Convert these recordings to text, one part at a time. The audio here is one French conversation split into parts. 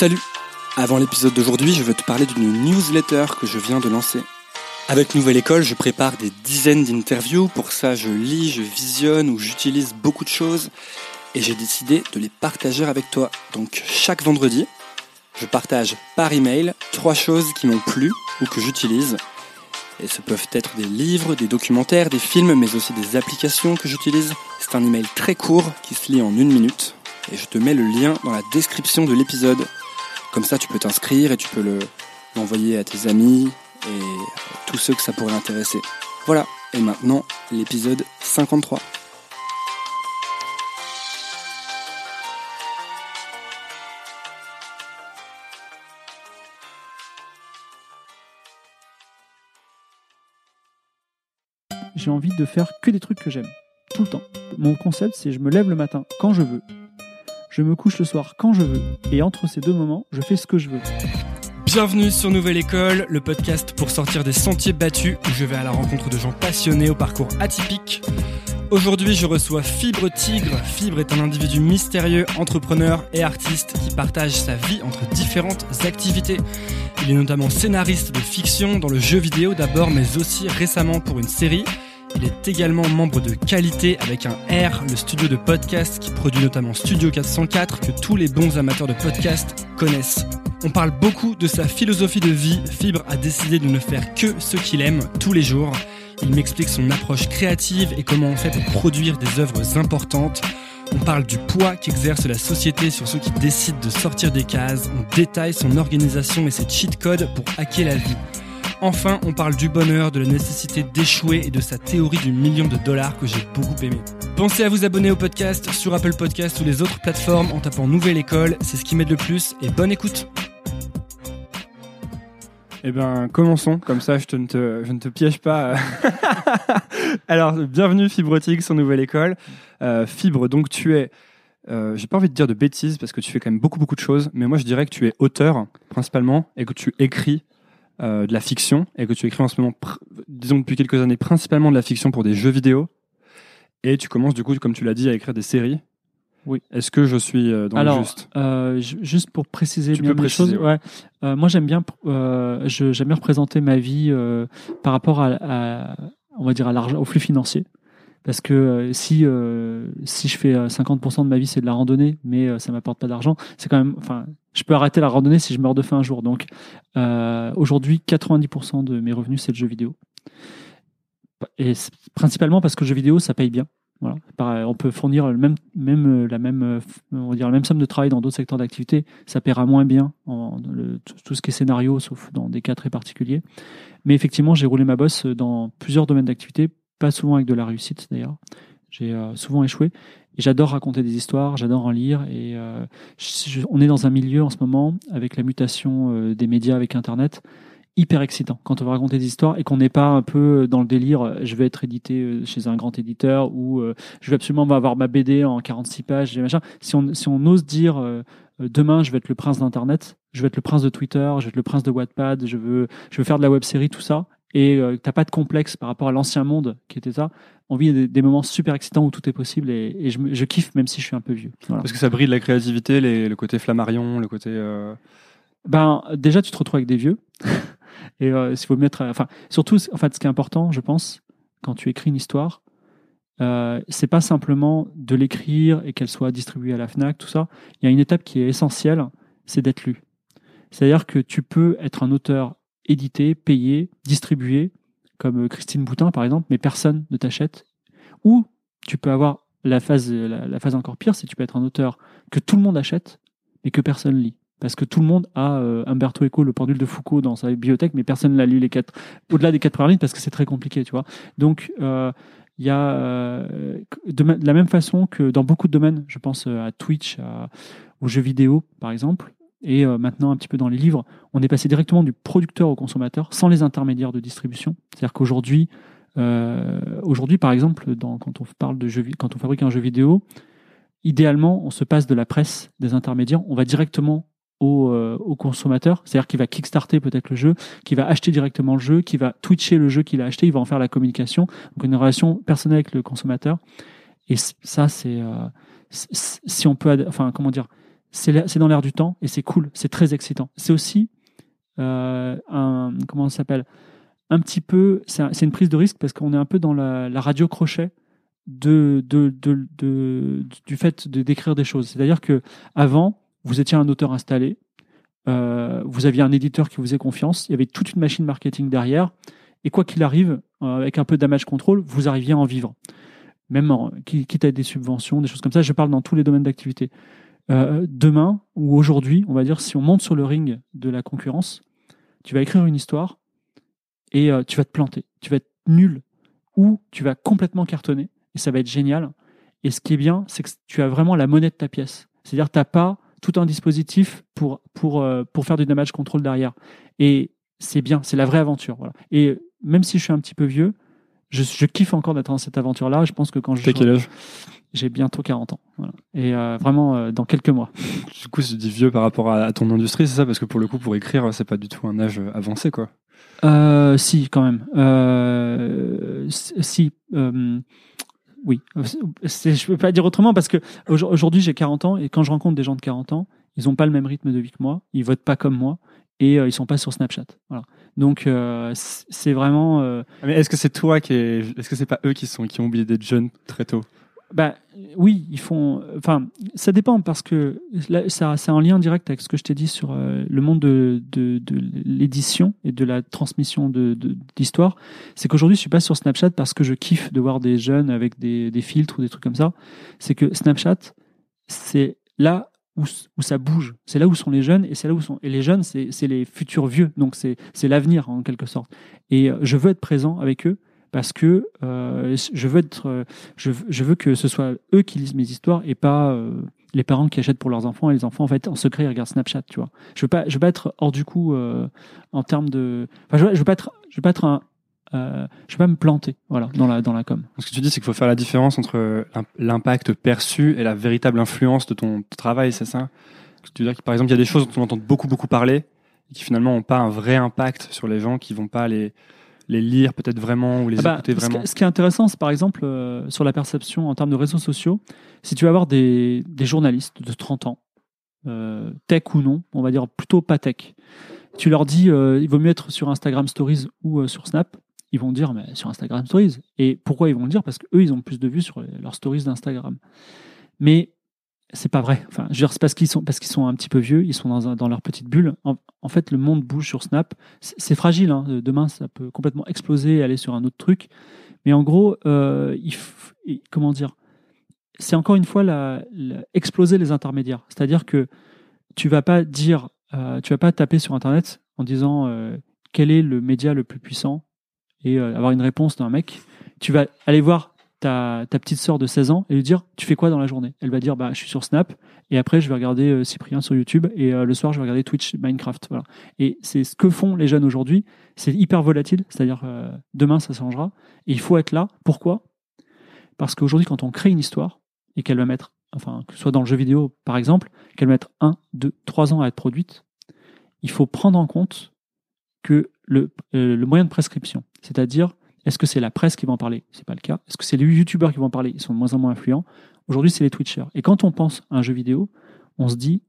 Salut Avant l'épisode d'aujourd'hui, je veux te parler d'une newsletter que je viens de lancer. Avec Nouvelle École, je prépare des dizaines d'interviews. Pour ça, je lis, je visionne ou j'utilise beaucoup de choses. Et j'ai décidé de les partager avec toi. Donc chaque vendredi, je partage par email trois choses qui m'ont plu ou que j'utilise. Et ce peuvent être des livres, des documentaires, des films, mais aussi des applications que j'utilise. C'est un email très court qui se lit en une minute. Et je te mets le lien dans la description de l'épisode. Comme ça, tu peux t'inscrire et tu peux l'envoyer à tes amis et tous ceux que ça pourrait intéresser. Voilà, et maintenant l'épisode 53. J'ai envie de faire que des trucs que j'aime, tout le temps. Mon concept, c'est je me lève le matin quand je veux, je me couche le soir quand je veux, et entre ces deux moments, je fais ce que je veux. Bienvenue sur Nouvelle École, le podcast pour sortir des sentiers battus où je vais à la rencontre de gens passionnés au parcours atypique. Aujourd'hui, je reçois Fibre Tigre. Fibre est un individu mystérieux, entrepreneur et artiste qui partage sa vie entre différentes activités. Il est notamment scénariste de fiction dans le jeu vidéo d'abord, mais aussi récemment pour une série. Il est également membre de Qualité avec un R, le studio de podcast qui produit notamment Studio 404 que tous les bons amateurs de podcast connaissent. On parle beaucoup de sa philosophie de vie. Fibre a décidé de ne faire que ce qu'il aime tous les jours. Il m'explique son approche créative et comment on fait produire des œuvres importantes. On parle du poids qu'exerce la société sur ceux qui décident de sortir des cases. On détaille son organisation et ses cheat codes pour hacker la vie. Enfin, on parle du bonheur, de la nécessité d'échouer et de sa théorie du million de dollars que j'ai beaucoup aimé. Pensez à vous abonner au podcast sur Apple Podcast ou les autres plateformes en tapant Nouvelle École, c'est ce qui m'aide le plus et bonne écoute. Eh bien, commençons, comme ça je, ne te, je ne te piège pas. Alors, bienvenue Fibrotique sur Nouvelle École. Euh, Fibre, donc tu es, euh, j'ai pas envie de dire de bêtises parce que tu fais quand même beaucoup beaucoup de choses, mais moi je dirais que tu es auteur principalement et que tu écris euh, de la fiction et que tu écris en ce moment, disons depuis quelques années, principalement de la fiction pour des jeux vidéo. Et tu commences du coup, comme tu l'as dit, à écrire des séries. Oui. Est-ce que je suis euh, dans Alors, le juste? euh, juste pour préciser Tu bien peux les préciser, choses, ouais. Euh, moi j'aime bien, j'aime bien représenter ma vie par rapport à, à- on va dire à l'argent, au flux financier. Parce que euh, si euh, si je fais euh, 50% de ma vie c'est de la randonnée, mais euh, ça m'apporte pas d'argent, c'est quand même, enfin, je peux arrêter la randonnée si je meurs de faim un jour. Donc euh, aujourd'hui, 90% de mes revenus c'est le jeu vidéo. Et principalement parce que le jeu vidéo ça paye bien. Voilà. On peut fournir même, même, euh, la même, euh, on la même somme de travail dans d'autres secteurs d'activité. Ça paiera moins bien tout ce qui est scénario, sauf dans des cas très particuliers. Mais effectivement, j'ai roulé ma bosse dans plusieurs domaines d'activité, pas souvent avec de la réussite d'ailleurs. J'ai euh, souvent échoué. Et j'adore raconter des histoires, j'adore en lire. Et euh, je- on est dans un milieu en ce moment, avec la mutation euh, des médias avec Internet, hyper excitant quand on va raconter des histoires et qu'on n'est pas un peu dans le délire je vais être édité chez un grand éditeur ou je vais absolument avoir ma BD en 46 pages et machin. Si on, si on ose dire demain je vais être le prince d'internet, je vais être le prince de Twitter, je vais être le prince de Wattpad, je veux je veux faire de la web série tout ça et euh, t'as pas de complexe par rapport à l'ancien monde qui était ça, on vit des, des moments super excitants où tout est possible et, et je, kiffe même si je suis un peu vieux. Voilà. Parce que ça brille la créativité, les- le côté flammarion, le côté. euh, Ben déjà tu te retrouves avec des vieux et euh, s'il faut mettre, enfin surtout en fait ce qui est important je pense quand tu écris une histoire, euh, c'est pas simplement de l'écrire et qu'elle soit distribuée à la Fnac tout ça. Il y a une étape qui est essentielle, c'est d'être lu. C'est-à-dire que tu peux être un auteur édité, payé, distribué, comme euh, Christine Boutin par exemple, mais personne ne t'achète. Ou tu peux avoir la phase, la, la phase encore pire, c'est que tu peux être un auteur que tout le monde achète, mais que personne lit. Parce que tout le monde a euh, Umberto Eco, le pendule de Foucault, dans sa bibliothèque, mais personne n'a lu les quatre, au-delà des quatre premières lignes parce que c'est très compliqué, tu vois. Donc, euh, il y a, euh, de, la même façon que dans beaucoup de domaines, je pense à Twitch, aux jeux vidéo, par exemple, et euh, maintenant un petit peu dans les livres, on est passé directement du producteur au consommateur sans les intermédiaires de distribution. C'est-à-dire qu'aujourd'hui, euh, aujourd'hui, par exemple, quand on parle de jeux, vi- quand on fabrique un jeu vidéo, idéalement, on se passe de la presse, des intermédiaires, on va directement au, euh, au consommateur, c'est-à-dire qu'il va kickstarter peut-être le jeu, qui va acheter directement le jeu, qui va twitcher le jeu qu'il a acheté, il va en faire la communication, donc une relation personnelle avec le consommateur. Et ça, c'est si on peut, enfin comment dire, c'est dans l'air du temps et c'est cool, c'est très excitant. C'est aussi euh, un comment ça s'appelle? Un petit peu, c'est un- c'est une prise de risque parce qu'on est un peu dans la, radio crochet de, du fait de d'écrire des choses. C'est-à-dire que avant, vous étiez un auteur installé, euh, vous aviez un éditeur qui vous faisait confiance, il y avait toute une machine marketing derrière, et quoi qu'il arrive, euh, avec un peu de damage control, vous arriviez à en vivre. Même en, qui- quitte à des subventions, des choses comme ça, je parle dans tous les domaines d'activité. Euh, demain ou aujourd'hui, on va dire, si on monte sur le ring de la concurrence, tu vas écrire une histoire et euh, tu vas te planter, tu vas être nul ou tu vas complètement cartonner et ça va être génial. Et ce qui est bien, c'est que tu as vraiment la monnaie de ta pièce. C'est-à-dire tu n'as pas tout un dispositif pour, pour, euh, pour faire du damage control derrière. Et c'est bien, c'est la vraie aventure. Voilà. Et même si je suis un petit peu vieux, je, je kiffe encore d'être dans cette aventure-là. Je pense que quand je. T'as quel âge? J'ai bientôt 40 ans. Voilà. Et euh, vraiment, euh, dans quelques mois. Du coup, tu dis vieux par rapport à, à ton industrie, c'est ça? Parce que pour le coup, pour écrire, c'est pas du tout un âge euh, avancé, quoi. Euh, si, quand même. Si. oui. Je peux pas dire autrement parce que aujourd- aujourd'hui, j'ai 40 ans et quand je rencontre des gens de 40 ans, ils n'ont pas le même rythme de vie que moi, ils votent pas comme moi et ils sont pas sur Snapchat. Voilà. Donc, euh, c'est vraiment. euh, Ah, Mais est-ce que c'est toi qui est... Est-ce que c'est pas eux qui, sont... qui ont oublié d'être jeunes très tôt? Bah, oui, ils font. Enfin, ça dépend parce que c'est en lien direct avec ce que je t'ai dit sur euh, le monde de, de, de l'édition et de la transmission de, d'histoire. C'est qu'aujourd'hui, je suis pas sur Snapchat parce que je kiffe de voir des jeunes avec des, des filtres ou des trucs comme ça. C'est que Snapchat, c'est là où, où ça bouge. C'est là où sont les jeunes et c'est là où sont. Et les jeunes, c'est, les futurs vieux. Donc, c'est, c'est l'avenir en quelque sorte. Et euh, je veux être présent avec eux parce que euh, je veux être, euh, je, veux- que ce soit eux qui lisent mes histoires et pas euh, les parents qui achètent pour leurs enfants et les enfants en fait en secret ils regardent Snapchat, tu vois. Je veux pas, je veux pas être hors du coup en termes de, enfin, je veux, veux pas être, je veux pas être un, euh, je veux pas me planter, voilà, dans la dans la com. Ce que tu dis, c'est qu'il faut faire la différence entre l'impact perçu et la véritable influence de ton travail, c'est ça? Tu veux dire que par exemple, il y a des choses dont on entend beaucoup, beaucoup parler et qui finalement n'ont pas un vrai impact sur les gens, qui vont pas les, les lire peut-être vraiment ou les Ah bah, écouter ce, vraiment. qui, ce qui est intéressant, c'est par exemple euh, sur la perception en termes de réseaux sociaux. Si tu vas avoir des, des journalistes de 30 ans, euh, tech ou non, on va dire plutôt pas tech, tu leur dis euh, il vaut mieux être sur Instagram Stories ou sur Snap, ils vont dire mais sur Instagram Stories. Et pourquoi ils vont le dire? Parce qu'eux, ils ont plus de vues sur leurs stories d'Instagram. Mais c'est pas vrai. Enfin, je veux dire, c'est parce qu'ils sont, parce qu'ils sont un petit peu vieux, ils sont dans, dans leur petite bulle. En, fait, le monde bouge sur Snap. C'est fragile. hein. Demain, ça peut complètement exploser et aller sur un autre truc. Mais en gros, euh, il comment dire C'est encore une fois la, exploser les intermédiaires. C'est-à-dire que tu vas pas dire, euh, tu vas pas taper sur Internet en disant euh, quel est le média le plus puissant et euh, avoir une réponse d'un mec. Tu vas aller voir ta, ta petite sœur de 16 ans et lui dire tu fais quoi dans la journée? Elle va dire bah je suis sur Snap et après je vais regarder euh, Cyprien sur YouTube et euh, le soir je vais regarder Twitch Minecraft voilà. Et c'est ce que font les jeunes aujourd'hui, c'est hyper volatile, c'est-à-dire euh, demain ça changera et il faut être là. Pourquoi? Parce qu'aujourd'hui quand on crée une histoire et qu'elle va mettre enfin que ce soit dans le jeu vidéo par exemple, qu'elle va mettre 1 2 3 ans à être produite, il faut prendre en compte que le, le moyen de prescription, c'est-à-dire est-ce que c'est la presse qui va en parler? C'est pas le cas. Est-ce que c'est les youtubeurs qui vont en parler? Ils sont de moins en moins influents. Aujourd'hui, c'est les Twitchers. Et quand on pense à un jeu vidéo, on se dit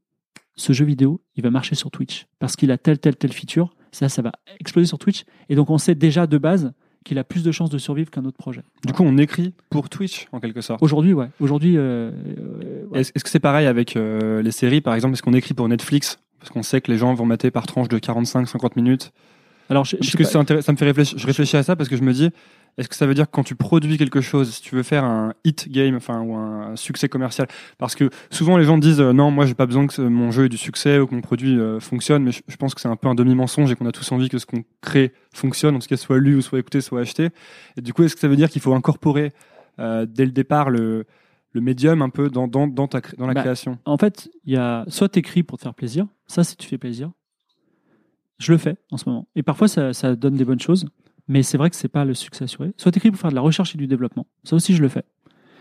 ce jeu vidéo, il va marcher sur Twitch parce qu'il a telle, telle, telle feature. Ça, ça va exploser sur Twitch. Et donc, on sait déjà de base qu'il a plus de chances de survivre qu'un autre projet. Du coup, on écrit pour Twitch, en quelque sorte. Aujourd'hui, ouais. Aujourd'hui, euh, euh, ouais. Est-ce est-ce que c'est pareil avec euh, les séries, par exemple? Est-ce qu'on écrit pour Netflix? Parce qu'on sait que les gens vont mater par tranche de 45-50 minutes. Alors, je, Parce que ça me fait réfléchir. Je réfléchis à ça parce que je me dis, est-ce que ça veut dire que quand tu produis quelque chose, si tu veux faire un hit game, enfin ou un succès commercial, parce que souvent les gens disent euh, non, moi j'ai pas besoin que mon jeu ait du succès ou que mon produit euh, fonctionne, mais je, je pense que c'est un peu un demi mensonge et qu'on a tous envie que ce qu'on crée fonctionne, en tout cas soit lu ou soit écouté, soit acheté. Et du coup, est-ce que ça veut dire qu'il faut incorporer euh, dès le départ le le médium un peu dans, dans, dans, ta, dans la Bah, création? En fait, il y a soit t'écris pour te faire plaisir, ça c'est tu fais plaisir. Je le fais en ce moment. Et parfois ça, donne des bonnes choses, mais c'est vrai que c'est pas le succès assuré. Soit t'écris pour faire de la recherche et du développement. Ça aussi je le fais.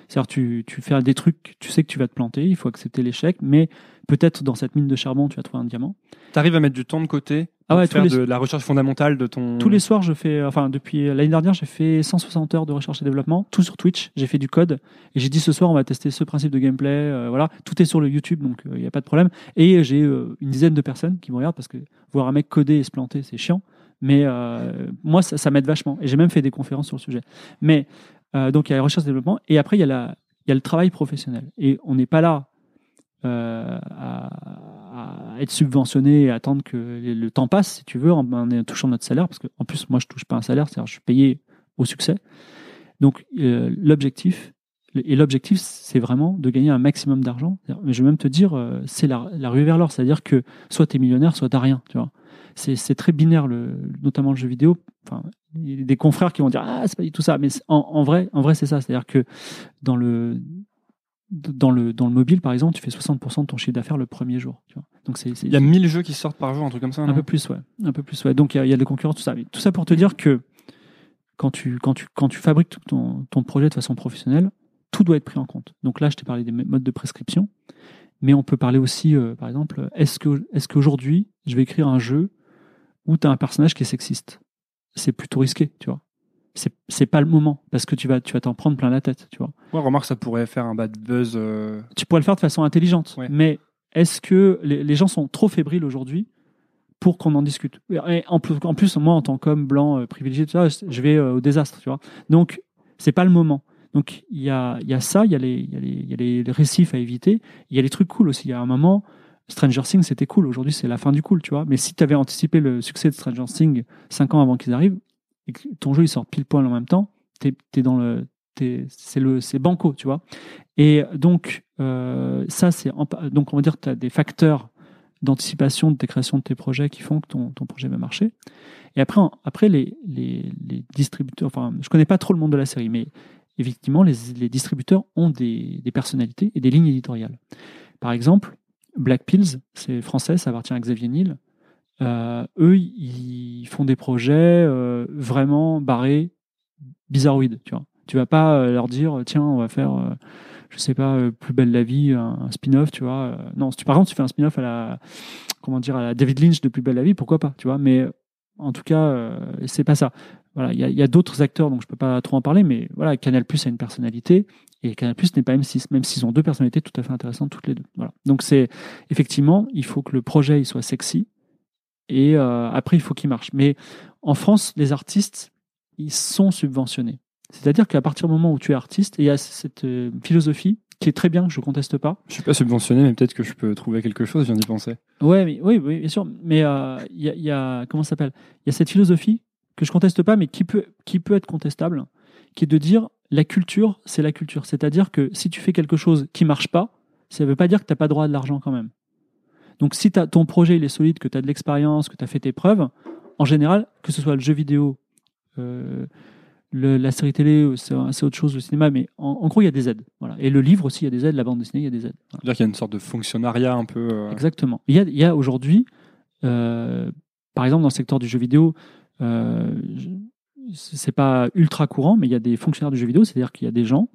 C'est-à-dire tu, tu fais des trucs, tu sais que tu vas te planter, il faut accepter l'échec, mais peut-être dans cette mine de charbon tu vas trouver un diamant. T'arrives à mettre du temps de côté Ah ouais, faire les- de la recherche fondamentale de ton. Tous les soirs, je fais, enfin, depuis l'année dernière, j'ai fait 160 heures de recherche et développement, tout sur Twitch. J'ai fait du code et j'ai dit ce soir, on va tester ce principe de gameplay. euh, voilà, tout est sur le YouTube, donc il n'y a pas de problème. Et j'ai euh, une dizaine de personnes qui me regardent parce que voir un mec coder et se planter, c'est chiant. Mais euh, moi, ça, ça m'aide vachement. Et j'ai même fait des conférences sur le sujet. Mais euh, donc, il y a la recherche et développement. Et après, il y, a la- il y a le travail professionnel. Et on n'est pas là euh, à, être subventionné et attendre que le, temps passe, si tu veux, en, touchant notre salaire. Parce qu'en plus, moi, je touche pas un salaire, c'est-à-dire je suis payé au succès. Donc, euh, l'objectif, et l'objectif, c'est vraiment de gagner un maximum d'argent. Mais je vais même te dire, euh, c'est la, la rue vers l'or. C'est-à-dire que soit tu es millionnaire, soit tu rien. Tu vois. C'est, c'est très binaire, le, notamment le jeu vidéo. Enfin, il y a des confrères qui vont dire Ah, c'est pas du tout ça. Mais en, en vrai, en vrai c'est ça. C'est-à-dire que dans le, dans, le, dans le mobile, par exemple, tu fais 60% de ton chiffre d'affaires le premier jour. Tu vois. Donc, c'est, Il y a 1000 jeux qui sortent par jour, un truc comme ça. un peu plus, ouais. Un peu plus, ouais. Donc il y a, il y a des concurrents, tout ça. Mais tout ça pour te dire que quand tu, quand tu, quand tu fabriques ton, ton projet de façon professionnelle, tout doit être pris en compte. Donc là, je t'ai parlé des modes de prescription, mais on peut parler aussi, euh, par exemple, est-ce que, est-ce qu'aujourd'hui, je vais écrire un jeu où tu as un personnage qui est sexiste? C'est plutôt risqué, tu vois. C'est, c'est pas le moment parce que tu vas, tu vas t'en prendre plein la tête, tu vois. Ouais, remarque, ça pourrait faire un bad buzz. euh, tu pourrais le faire de façon intelligente. Ouais. Mais est-ce que les, les gens sont trop fébriles aujourd'hui pour qu'on en discute? Et en plus, en plus, moi, en tant qu'homme blanc euh, privilégié, tout ça, je vais euh, au désastre, tu vois. Donc, c'est pas le moment. Donc, il y a, il y a ça, il y a, les, il y a, les, il y a les- les récifs à éviter. Il y a les trucs cool aussi. Il y a un moment, Stranger Things, c'était cool. Aujourd'hui, c'est la fin du cool, tu vois. Mais si tu avais anticipé le succès de Stranger Things cinq ans avant qu'ils arrivent, et que ton jeu il sort pile poil en même temps, t'es es dans le, t'es- c'est le, c'est banco, tu vois. Et donc, euh, ça, c'est donc on va dire tu as des facteurs d'anticipation de tes créations de tes projets qui font que ton, ton projet va marcher. Et après, après les, les, les distributeurs, enfin, je connais pas trop le monde de la série, mais effectivement, les, les distributeurs ont des, des personnalités et des lignes éditoriales. Par exemple, Black Pills, c'est français, ça appartient à Xavier Niel. Euh, eux, ils font des projets euh, vraiment barrés, bizarroïdes, tu vois. Tu vas pas euh, leur dire, tiens, on va faire, je sais pas, euh, plus belle la vie, un, spin-off, tu vois. Non, si tu, par contre, tu fais un spin-off à la, comment dire, à la David Lynch de Plus belle la vie, pourquoi pas, tu vois. Mais en tout cas, euh, c'est pas ça. Voilà, il y a, a d'autres acteurs, donc je peux pas trop en parler, mais voilà, Canal Plus a une personnalité et Canal Plus n'est pas M6, même s'ils ont deux personnalités tout à fait intéressantes toutes les deux. Voilà. Donc c'est effectivement, il faut que le projet il soit sexy et euh, après il faut qu'il marche. Mais en France, les artistes, ils sont subventionnés. C'est-à-dire qu'à partir du moment où tu es artiste, il y a cette euh, philosophie qui est très bien, que je conteste pas. Je suis pas subventionné, mais peut-être que je peux trouver quelque chose, je viens d'y penser. Ouais, mais, oui, oui, bien sûr. Mais euh, il y, a, il y a- comment ça s'appelle? Il y a cette philosophie que je conteste pas, mais qui peut, qui peut être contestable, qui est de dire la culture, c'est la culture. C'est-à-dire que si tu fais quelque chose qui marche pas, ça veut pas dire que tu n'as pas droit à de l'argent quand même. Donc si t'as- ton projet il est solide, que tu as de l'expérience, que tu as fait tes preuves, en général, que ce soit le jeu vidéo, euh, le- la série télé, c'est autre chose, le cinéma, mais en, en gros, il y a des aides. Voilà. Et le livre aussi, il y a des aides, la bande dessinée, il y a des aides. Voilà. C'est-à-dire qu'il y a une sorte de fonctionnariat un peu. euh, Exactement. Il y a, a aujourd'hui, euh, par exemple, dans le secteur du jeu vidéo, euh, c'est pas ultra courant, mais il y a des fonctionnaires du jeu vidéo, c'est-à-dire qu'il y a des gens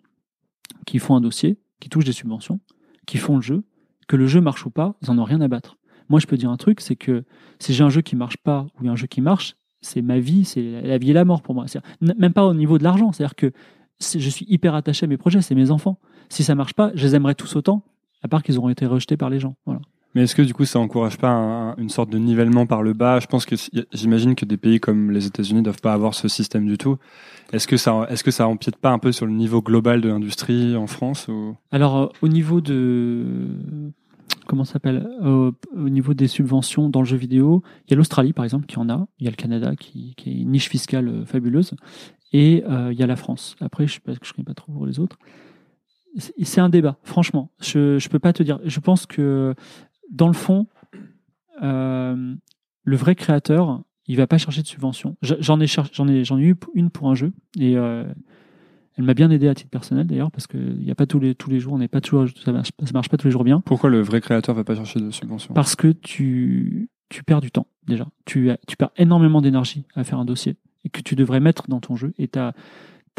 qui font un dossier, qui touchent des subventions, qui font le jeu, que le jeu marche ou pas, ils en ont rien à battre. Moi, je peux dire un truc, c'est que si j'ai un jeu qui marche pas ou un jeu qui marche, c'est ma vie, c'est la vie et la mort pour moi. Même pas au niveau de l'argent, c'est-à-dire que je suis hyper attaché à mes projets, c'est mes enfants. Si ça marche pas, je les aimerais tous autant, à part qu'ils auront été rejetés par les gens. Voilà. Mais est-ce que du coup ça encourage pas un- une sorte de nivellement par le bas? Je pense que j'imagine que des pays comme les États-Unis doivent pas avoir ce système du tout. Est-ce que ça, est-ce que ça empiète pas un peu sur le niveau global de l'industrie en France. Alors, euh, au niveau de. Comment s'appelle? Euh, Au niveau des subventions dans le jeu vidéo, il y a l'Australie, par exemple, qui en a. Il y a le Canada, qui, qui est une niche fiscale euh, fabuleuse. Et il y a la France. Après, je ne je connais pas trop pour les autres. C'est un débat, franchement. Je ne peux pas te dire. Je pense que, dans le fond, euh, le vrai créateur, il va pas chercher de subvention. Je- J'en ai, cher- j'en ai, j'en ai eu une pour un jeu. Et. euh, elle m'a bien aidé à titre personnel d'ailleurs parce que il y a pas tous les tous les jours, on n'est pas toujours ça marche, ça marche pas tous les jours bien Pourquoi le vrai créateur va pas chercher de subvention? Parce que tu tu perds du temps déjà. Tu tu perds énormément d'énergie à faire un dossier et que tu devrais mettre dans ton jeu et t'as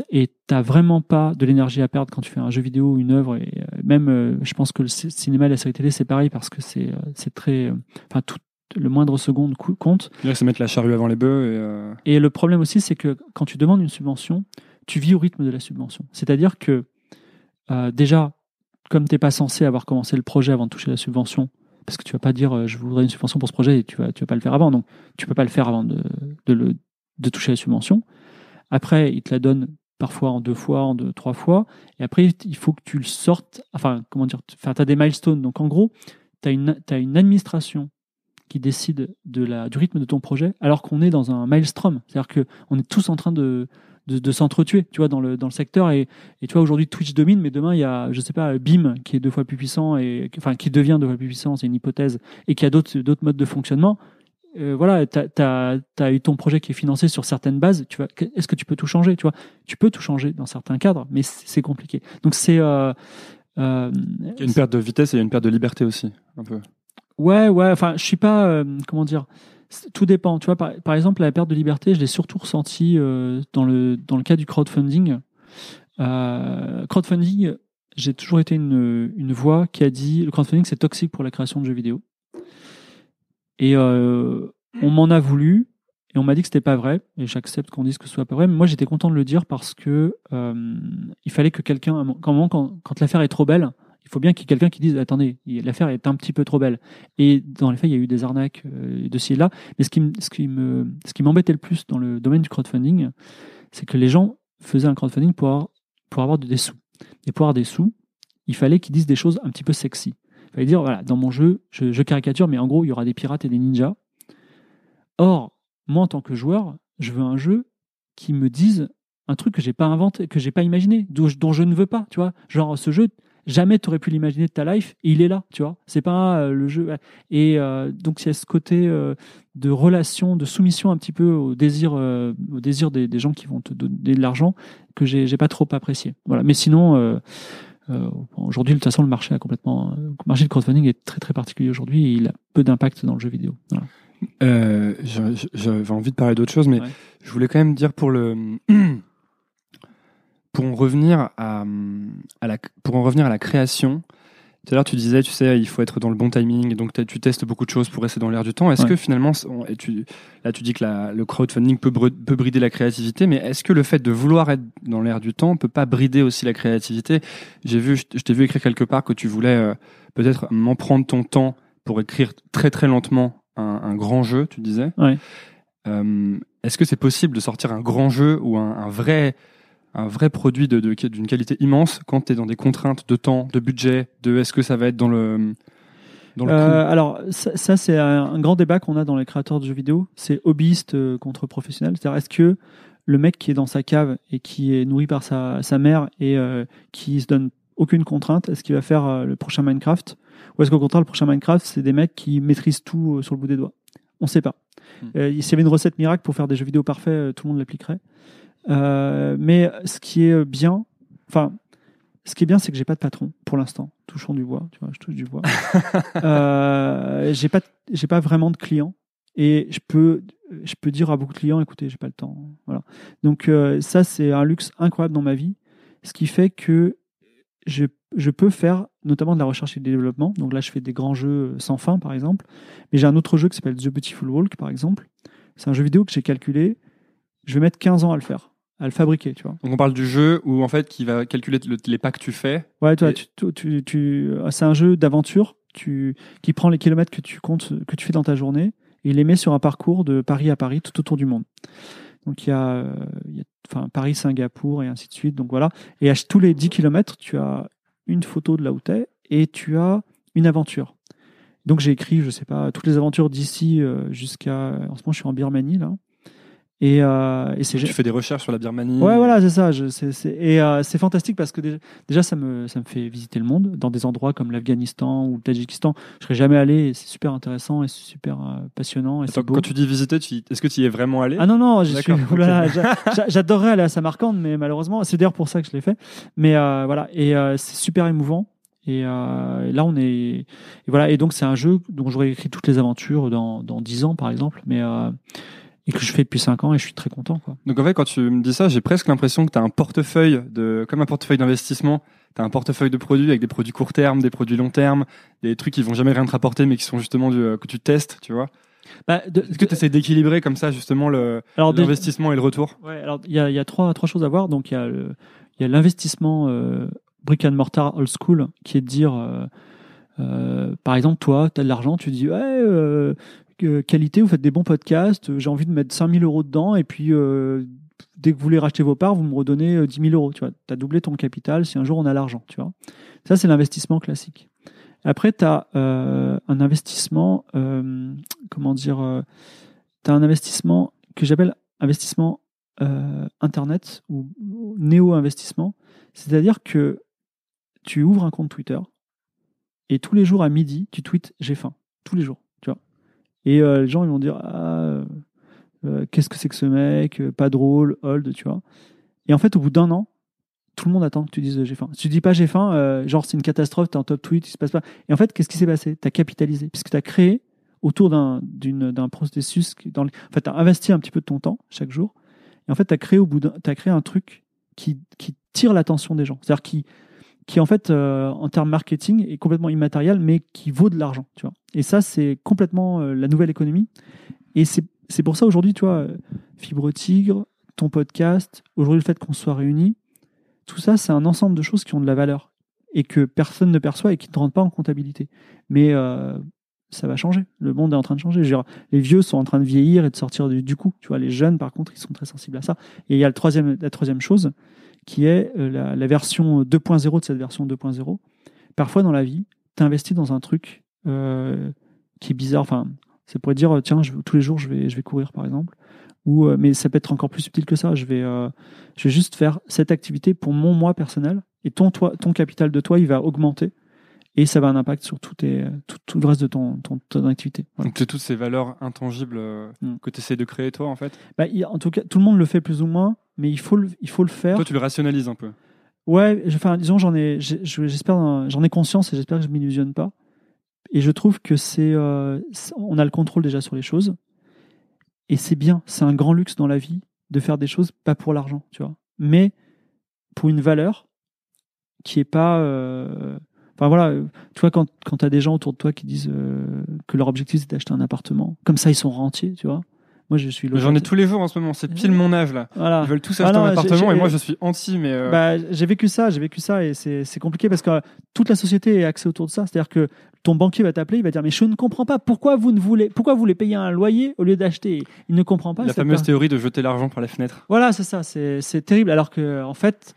et t'as vraiment pas de l'énergie à perdre quand tu fais un jeu vidéo ou une œuvre et euh, même euh, je pense que le cinéma et la série télé c'est pareil parce que c'est euh, c'est très enfin tout le moindre seconde compte. C'est mettre la charrue avant les bœufs. Et, euh, Et le problème aussi, c'est que quand tu demandes une subvention, tu vis au rythme de la subvention. C'est-à-dire que euh, déjà, comme tu n'es pas censé avoir commencé le projet avant de toucher la subvention, parce que tu vas pas dire euh, je voudrais une subvention pour ce projet et tu vas, tu vas pas le faire avant, donc tu peux pas le faire avant de, de, le, de toucher la subvention. Après, ils te la donnent parfois en deux fois, en deux, trois fois, et après, il faut que tu le sortes, enfin, comment dire, tu as des milestones. Donc en gros, tu as une, une administration qui décide de la, du rythme de ton projet, alors qu'on est dans un maelstrom. C'est-à-dire qu'on est tous en train de, de, de s'entretuer, tu vois, dans le, dans le secteur. Et, et tu vois, aujourd'hui, Twitch domine, mais demain, il y a, je sais pas, BIM qui est deux fois plus puissant, et, enfin, qui devient deux fois plus puissant, c'est une hypothèse, et qui a d'autres modes de fonctionnement. Euh, voilà, tu as, eu ton projet qui est financé sur certaines bases. Tu vois, est-ce que tu peux tout changer Tu vois, tu peux tout changer dans certains cadres, mais c'est compliqué. Donc c'est euh, euh, il y a une perte de vitesse et il y a une perte de liberté aussi, un peu. Ouais, ouais. Enfin, je suis pas. comment dire Tout dépend. Tu vois, par, par exemple, la perte de liberté, je l'ai surtout ressenti dans le dans le cas du crowdfunding. Crowdfunding, j'ai toujours été une, une voix qui a dit le crowdfunding c'est toxique pour la création de jeux vidéo. Et euh, on m'en a voulu et on m'a dit que c'était pas vrai. Et j'accepte qu'on dise que ce soit pas vrai. Mais moi, j'étais content de le dire parce que euh, il fallait que quelqu'un, quand, l'affaire est trop belle, il faut bien qu'il y ait quelqu'un qui dise attendez, l'affaire est un petit peu trop belle. Et dans les faits, il y a eu des arnaques euh, de ci et là. Mais ce qui, ce m'embêtait le plus dans le domaine du crowdfunding, c'est que les gens faisaient un crowdfunding pour avoir, pour avoir des sous. Et pour avoir des sous, il fallait qu'ils disent des choses un petit peu sexy. Fallait dire voilà, dans mon jeu, je, caricature, mais en gros, il y aura des pirates et des ninjas. Or, moi, en tant que joueur, je veux un jeu qui me dise un truc que j'ai pas inventé, que j'ai pas imaginé, dont, je ne veux pas, tu vois. Genre, ce jeu, jamais tu aurais pu l'imaginer de ta life et il est là, tu vois. C'est pas euh, le jeu. Et euh, donc, a ce côté euh, de relation, de soumission un petit peu au désir, euh, au désir des, des, gens qui vont te donner de l'argent que j'ai pas trop apprécié. Voilà. Mais sinon, euh, aujourd'hui, de toute façon, le marché a complètement. Le marché du crowdfunding est très très particulier aujourd'hui et il a peu d'impact dans le jeu vidéo. Voilà. Euh, J'avais envie de parler d'autre chose, mais ouais. je voulais quand même dire pour le pour en revenir à, à la pour en revenir à la création. Tout à l'heure, tu disais, tu sais, il faut être dans le bon timing, donc tu testes beaucoup de choses pour rester dans l'air du temps. Est-ce ouais. que finalement, et tu, là, tu dis que la, le crowdfunding peut, peut brider la créativité, mais est-ce que le fait de vouloir être dans l'air du temps peut pas brider aussi la créativité? J'ai vu, je t'ai vu écrire quelque part que tu voulais euh, peut-être m'en prendre ton temps pour écrire très très lentement un, un grand jeu, tu disais. Ouais. Euh, Est-ce que c'est possible de sortir un grand jeu ou un, un vrai un vrai produit d'une de, de, qualité immense quand tu es dans des contraintes de temps, de budget, de est-ce que ça va être dans le dans le euh, alors ça, ça c'est un, grand débat qu'on a dans les créateurs de jeux vidéo, c'est hobbyiste euh, contre professionnel. C'est-à-dire est-ce que le mec qui est dans sa cave et qui est nourri par sa, sa mère et euh, qui se donne aucune contrainte, est-ce qu'il va faire euh, le prochain Minecraft? Ou est-ce qu'au contraire le prochain Minecraft c'est des mecs qui maîtrisent tout euh, sur le bout des doigts? On ne sait pas. Hmm. S'il y avait une recette miracle pour faire des jeux vidéo parfaits, tout le monde l'appliquerait. Euh, mais ce qui est bien, enfin, ce qui est bien, c'est que j'ai pas de patron pour l'instant. Touchons du bois, tu vois, je touche du bois. euh, j'ai pas, j'ai pas vraiment de clients et je peux, je peux dire à beaucoup de clients, écoutez, j'ai pas le temps, voilà. Donc euh, ça, c'est un luxe incroyable dans ma vie, ce qui fait que je, je peux faire notamment de la recherche et du développement. Donc là, je fais des grands jeux sans fin, par exemple. Mais j'ai un autre jeu qui s'appelle The Beautiful Walk, par exemple. C'est un jeu vidéo que j'ai calculé. Je vais mettre 15 ans à le faire à le fabriquer, tu vois. Donc on parle du jeu où en fait qui va calculer le, les pas que tu fais. Ouais, toi, et... tu, tu, tu, c'est un jeu d'aventure tu, qui prend les kilomètres que tu comptes, que tu fais dans ta journée et il les met sur un parcours de Paris à Paris tout autour du monde. Donc il y a, il y a enfin, Paris, Singapour et ainsi de suite. Donc voilà. Et à tous les 10 kilomètres, tu as une photo de là où t'es et tu as une aventure. Donc j'ai écrit, je sais pas, toutes les aventures d'ici jusqu'à. En ce moment, je suis en Birmanie là. Et, euh, et c'est tu fais des recherches sur la Birmanie. Ouais, voilà, c'est ça. Je, c'est, c'est, et euh, c'est fantastique parce que déjà, déjà, ça me ça me fait visiter le monde dans des endroits comme l'Afghanistan ou le Tadjikistan. Je serais jamais allé. Et c'est super intéressant et c'est super euh, passionnant. Et Attends, beau. quand tu dis visiter, tu, est-ce que tu y es vraiment allé? Ah non non, suis, j'adorerais aller à Samarcande, mais malheureusement, c'est d'ailleurs pour ça que je l'ai fait. Mais euh, voilà, et euh, c'est super émouvant. Et, euh, et là, on est. Et voilà, et donc c'est un jeu dont j'aurais écrit toutes les aventures dans dans dix ans, par exemple. Mais euh, et que je fais depuis 5 ans et je suis très content. Quoi. Donc en fait, quand tu me dis ça, j'ai presque l'impression que tu as un portefeuille de, comme un portefeuille d'investissement. as un portefeuille de produits avec des produits court terme, des produits long terme, des trucs qui vont jamais rien te rapporter mais qui sont justement du, que tu testes, tu vois. Bah, Est-ce que tu essaies d'équilibrer comme ça justement l'investissement et le retour? Ouais, alors il y a, il y a trois, trois choses à voir. Donc il y a l'investissement euh, brick and mortar old school, qui est de dire, euh, euh, par exemple, toi, tu as de l'argent, tu dis, ouais, euh, qualité, vous faites des bons podcasts, euh, j'ai envie de mettre 5000 euros dedans, et puis euh, dès que vous voulez racheter vos parts, vous me redonnez euh, 10 000 euros. Tu vois, as doublé ton capital si un jour on a l'argent. Tu vois, ça c'est l'investissement classique. Après, tu as un investissement, euh, comment dire, tu as un investissement que j'appelle investissement euh, Internet ou, néo-investissement. C'est-à-dire que tu ouvres un compte Twitter et tous les jours à midi, tu tweets j'ai faim. Tous les jours. Et euh, les gens, ils vont dire ah, euh, qu'est-ce que c'est que ce mec euh, Pas drôle, hold, tu vois. Et en fait, au bout d'un an, tout le monde attend que tu dises j'ai faim. Si tu dis pas j'ai faim, euh, genre c'est une catastrophe, t'es en top tweet, il se passe pas. Et en fait, qu'est-ce qui s'est passé? Tu as capitalisé, puisque tu as créé autour d'un processus qui dans en fait tu as investi un petit peu de ton temps chaque jour et en fait tu as créé au bout t'as créé un truc qui, qui tire l'attention des gens c'est-à-dire qui qui en fait euh, en termes marketing est complètement immatériel mais qui vaut de l'argent tu vois et ça c'est complètement euh, la nouvelle économie et c'est pour ça aujourd'hui tu vois euh, Fibre Tigre ton podcast aujourd'hui le fait qu'on soit réunis tout ça c'est un ensemble de choses qui ont de la valeur et que personne ne perçoit et qui ne rentrent pas en comptabilité mais ça va changer. Le monde est en train de changer. Les vieux sont en train de vieillir et de sortir du, du coup. Tu vois, les jeunes, par contre, ils sont très sensibles à ça. Et il y a le troisième, la troisième chose, qui est euh, la, version 2.0 de cette version 2.0. Parfois, dans la vie, tu investis dans un truc euh, qui est bizarre. Enfin, ça pourrait dire, tiens, tous les jours, je vais, je vais courir, par exemple. Ou, euh, mais ça peut être encore plus subtil que ça. Je vais, je vais juste faire cette activité pour mon moi personnel. Et ton, toi, ton capital de toi, il va augmenter et ça va avoir un impact sur tout, tes, tout, tout le reste de ton, ton, ton activité. Voilà. Donc c'est toutes ces valeurs intangibles euh, Mm. que tu essaies de créer toi en fait? Bah, en tout cas, tout le monde le fait plus ou moins, mais il faut le, il faut le faire. Toi tu le rationalises un peu. Ouais, je- enfin, disons, j'en ai, j'espère, j'en ai conscience et j'espère que je m'illusionne pas. Et je trouve que c'est, euh, c'est- on a le contrôle déjà sur les choses, et c'est bien, c'est un grand luxe dans la vie de faire des choses pas pour l'argent, tu vois, mais pour une valeur qui est pas, euh, enfin voilà, tu vois, quand, quand tu as des gens autour de toi qui disent euh, que leur objectif c'est d'acheter un appartement, comme ça ils sont rentiers, tu vois. Moi je suis J'en ai tous les jours en ce moment, c'est pile mon âge là. Voilà. Ils veulent tous Ah acheter non, un appartement et moi je suis anti mais euh, Bah, j'ai vécu ça, j'ai vécu ça et c'est compliqué parce que euh, toute la société est axée autour de ça. C'est-à-dire que ton banquier va t'appeler, il va dire mais je ne comprends pas pourquoi vous ne voulez, pourquoi vous voulez payer un loyer au lieu d'acheter? Il ne comprend pas. la fameuse théorie de jeter l'argent par les fenêtres. Voilà, c'est ça, c'est c'est terrible. Alors que en fait,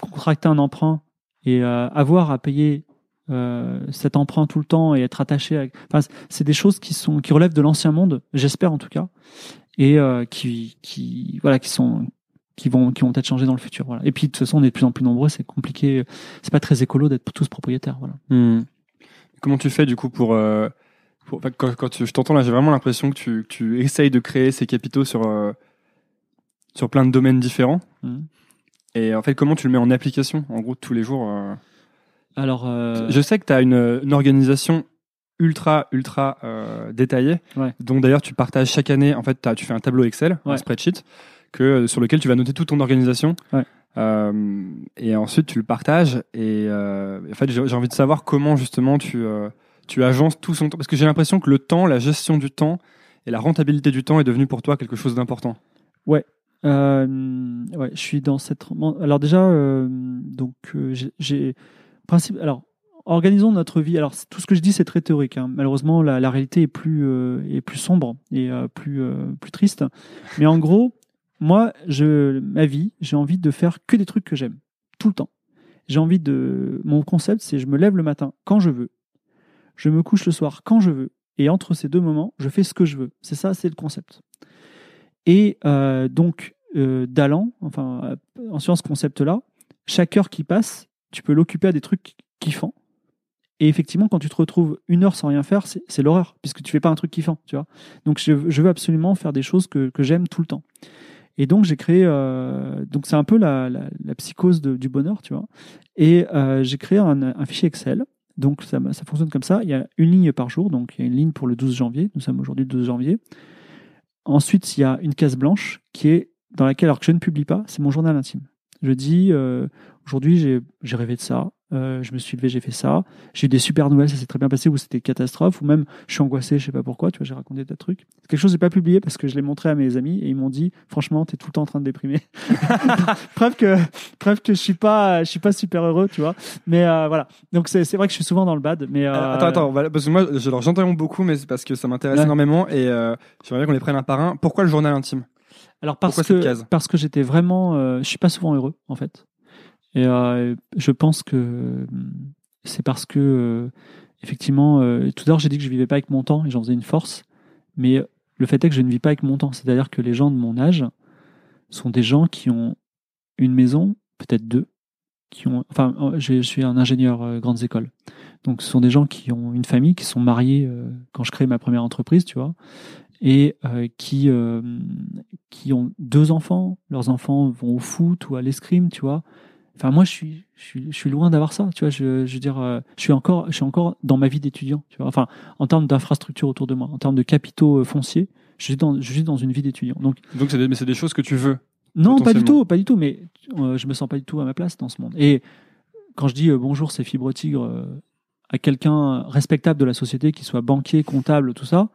contracter un emprunt et euh, avoir à payer euh, cet emprunt tout le temps et être attaché, enfin, c'est des choses qui sont qui relèvent de l'ancien monde, j'espère en tout cas, et euh, qui qui voilà qui sont qui vont qui vont peut-être changer dans le futur. Voilà. Et puis de toute façon, on est de plus en plus nombreux, c'est compliqué, c'est pas très écolo d'être tous propriétaires. Voilà. Hmm. Comment tu fais du coup pour, euh, quand, quand tu- je t'entends là, j'ai vraiment l'impression que tu, que tu essayes de créer ces capitaux sur sur plein de domaines différents. Mhm. Et en fait, comment tu le mets en application en gros tous les jours euh? Alors, euh, Je sais que tu as une, une organisation ultra ultra euh, détaillée, Ouais. dont d'ailleurs tu partages chaque année. En fait, tu fais un tableau Excel, un Ouais. spreadsheet, que sur lequel tu vas noter toute ton organisation. Ouais. Et ensuite tu le partages. Et en fait, j'ai envie de savoir comment justement tu tu agences tout son temps, parce que j'ai l'impression que le temps, la gestion du temps et la rentabilité du temps est devenu pour toi quelque chose d'important. Euh, ouais, je suis dans cette. Alors déjà, euh, donc euh, principe. Alors, organisons notre vie. Alors tout ce que je dis, c'est très théorique. hein. Malheureusement, la, la réalité est plus est plus sombre et plus plus triste. Mais en gros, moi, je ma vie, j'ai envie de faire que des trucs que j'aime tout le temps. J'ai envie de. Mon concept, c'est je me lève le matin quand je veux, je me couche le soir quand je veux, et entre ces deux moments, je fais ce que je veux. C'est ça, c'est le concept. Et euh, donc, euh, d'allant, enfin, en suivant ce concept-là, chaque heure qui passe, tu peux l'occuper à des trucs kiffants. Et effectivement, quand tu te retrouves une heure sans rien faire, c'est l'horreur, puisque tu fais pas un truc kiffant, tu vois. Donc, je, veux absolument faire des choses que, j'aime tout le temps. Et donc, j'ai créé. euh, donc, c'est un peu la, psychose du bonheur, tu vois. Et euh, j'ai créé un, un fichier Excel. Donc, ça, ça fonctionne comme ça. Il y a une ligne par jour. Donc, il y a une ligne pour le 12 janvier. Nous sommes aujourd'hui le 12 janvier. Ensuite, il y a une case blanche qui est dans laquelle, alors que je ne publie pas, c'est mon journal intime. Je dis, euh, aujourd'hui, j'ai j'ai rêvé de ça. Euh, je me suis levé, j'ai fait ça. J'ai eu des super nouvelles, ça s'est très bien passé, ou c'était catastrophe, ou même je suis angoissé, je sais pas pourquoi, tu vois, j'ai raconté des trucs. C'est quelque chose que j'ai pas publié parce que je l'ai montré à mes amis et ils m'ont dit, franchement, t'es tout le temps en train de déprimer. preuve que, preuve que je suis pas, je suis pas super heureux, tu vois. Mais euh, voilà. Donc c'est vrai que je suis souvent dans le bad, mais. Euh, attends, attends, parce que moi, je- alors, j'interromps beaucoup, mais c'est parce que ça m'intéresse Ouais. énormément et j'aimerais bien qu'on les prenne un par un. Pourquoi le journal intime? Alors parce Pourquoi que parce que j'étais vraiment, euh, je suis pas souvent heureux en fait, et euh, je pense que euh, c'est parce que euh, effectivement, euh, tout d'abord j'ai dit que je vivais pas avec mon temps et j'en faisais une force, mais le fait est que je ne vis pas avec mon temps, c'est-à-dire que les gens de mon âge sont des gens qui ont une maison, peut-être deux, qui ont, enfin, euh, je suis un ingénieur euh, grandes écoles, donc ce sont des gens qui ont une famille, qui sont mariés euh, quand je crée ma première entreprise, tu vois, et euh, qui euh, qui ont deux enfants, leurs enfants vont au foot ou à l'escrime, tu vois. Enfin, moi, je suis, je suis, je suis loin d'avoir ça, tu vois. Je, je veux dire, euh, je suis encore, je suis encore dans ma vie d'étudiant, tu vois. Enfin, en termes d'infrastructure autour de moi, en termes de capitaux euh, fonciers, je suis dans, je suis dans une vie d'étudiant. Donc, Donc, c'est des, mais c'est des choses que tu veux. non, pas du tout, pas du tout. Mais euh, je me sens pas du tout à ma place dans ce monde. Et quand je dis euh, bonjour, c'est Fibre Tigre euh, à quelqu'un respectable de la société, qui soit banquier, comptable, tout ça,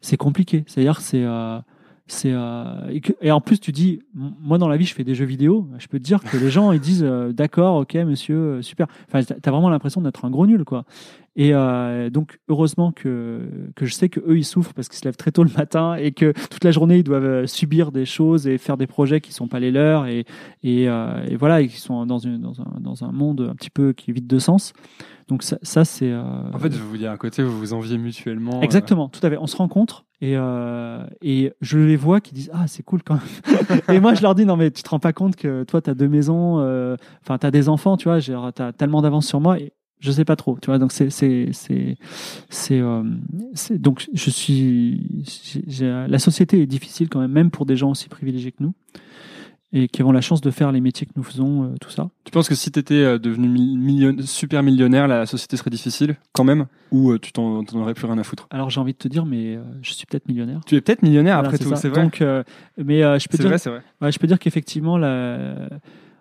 c'est compliqué. C'est-à-dire c'est euh, c'est euh, et, en plus tu dis moi dans la vie je fais des jeux vidéo. Je peux te dire que les gens ils disent euh, d'accord ok monsieur euh, super. Enfin t'as vraiment l'impression d'être un gros nul quoi et euh, donc heureusement que que je sais que eux ils souffrent parce qu'ils se lèvent très tôt le matin et que toute la journée ils doivent euh, subir des choses et faire des projets qui sont pas les leurs et et, euh, et voilà et qui sont dans une dans un dans un monde un petit peu qui est vide de sens donc ça, ça c'est euh, En fait, je vous dis à côté, vous vous enviez mutuellement. euh, Exactement, tout à fait. On se rencontre et, euh, et je les vois qui disent Ah, c'est cool quand même. et moi, je leur dis Non, mais tu te rends pas compte que toi, tu as deux maisons, euh, enfin, tu as des enfants, tu vois, tu as tellement d'avance sur moi et je sais pas trop, tu vois. Donc, c'est. c'est, c'est, c'est, euh, donc, je suis. la société est difficile quand même, même pour des gens aussi privilégiés que nous et qui ont la chance de faire les métiers que nous faisons, euh, tout ça. Tu penses que si tu étais devenu mi- million- super millionnaire, la société serait difficile quand même Ou euh, tu t'en t'en aurais plus rien à foutre? Alors, j'ai envie de te dire, mais euh, je suis peut-être millionnaire. Tu es peut-être millionnaire Voilà, après tout, c'est vrai. Donc, euh, mais euh, je peux C'est dire vrai, c'est vrai. Ouais, je peux dire qu'effectivement, la...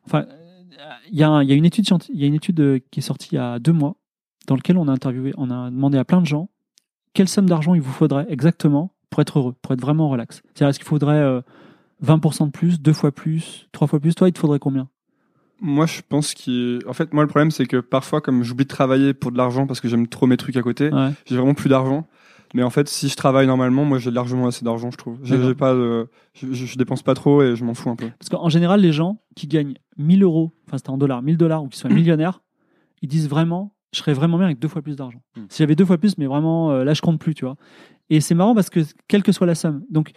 enfin, il y, a un- il y a une étude, scienti- il y a une étude euh, qui est sortie il y a deux mois, dans laquelle on a interviewé, on a demandé à plein de gens quelle somme d'argent il vous faudrait exactement pour être heureux, pour être vraiment relax. C'est-à-dire, est-ce qu'il faudrait euh, 20% de plus, deux fois plus, trois fois plus? Toi, il te faudrait combien? Moi, je pense qu'en fait, moi, le problème, c'est que parfois, comme j'oublie de travailler pour de l'argent parce que j'aime trop mes trucs à côté, Ouais. j'ai vraiment plus d'argent. Mais en fait, si je travaille normalement, moi, j'ai largement assez d'argent, je trouve. J'ai D'accord. j'ai pas de, je, je- dépense pas trop et je m'en fous un peu. Parce qu'en général, les gens qui gagnent 1000 euros, enfin c'était en dollars, 1000 dollars ou qui sont millionnaires, ils disent vraiment, je serais vraiment bien avec deux fois plus d'argent. Mm. Si j'avais deux fois plus, mais vraiment, euh, là je compte plus, tu vois. Et c'est marrant parce que quelle que soit la somme, donc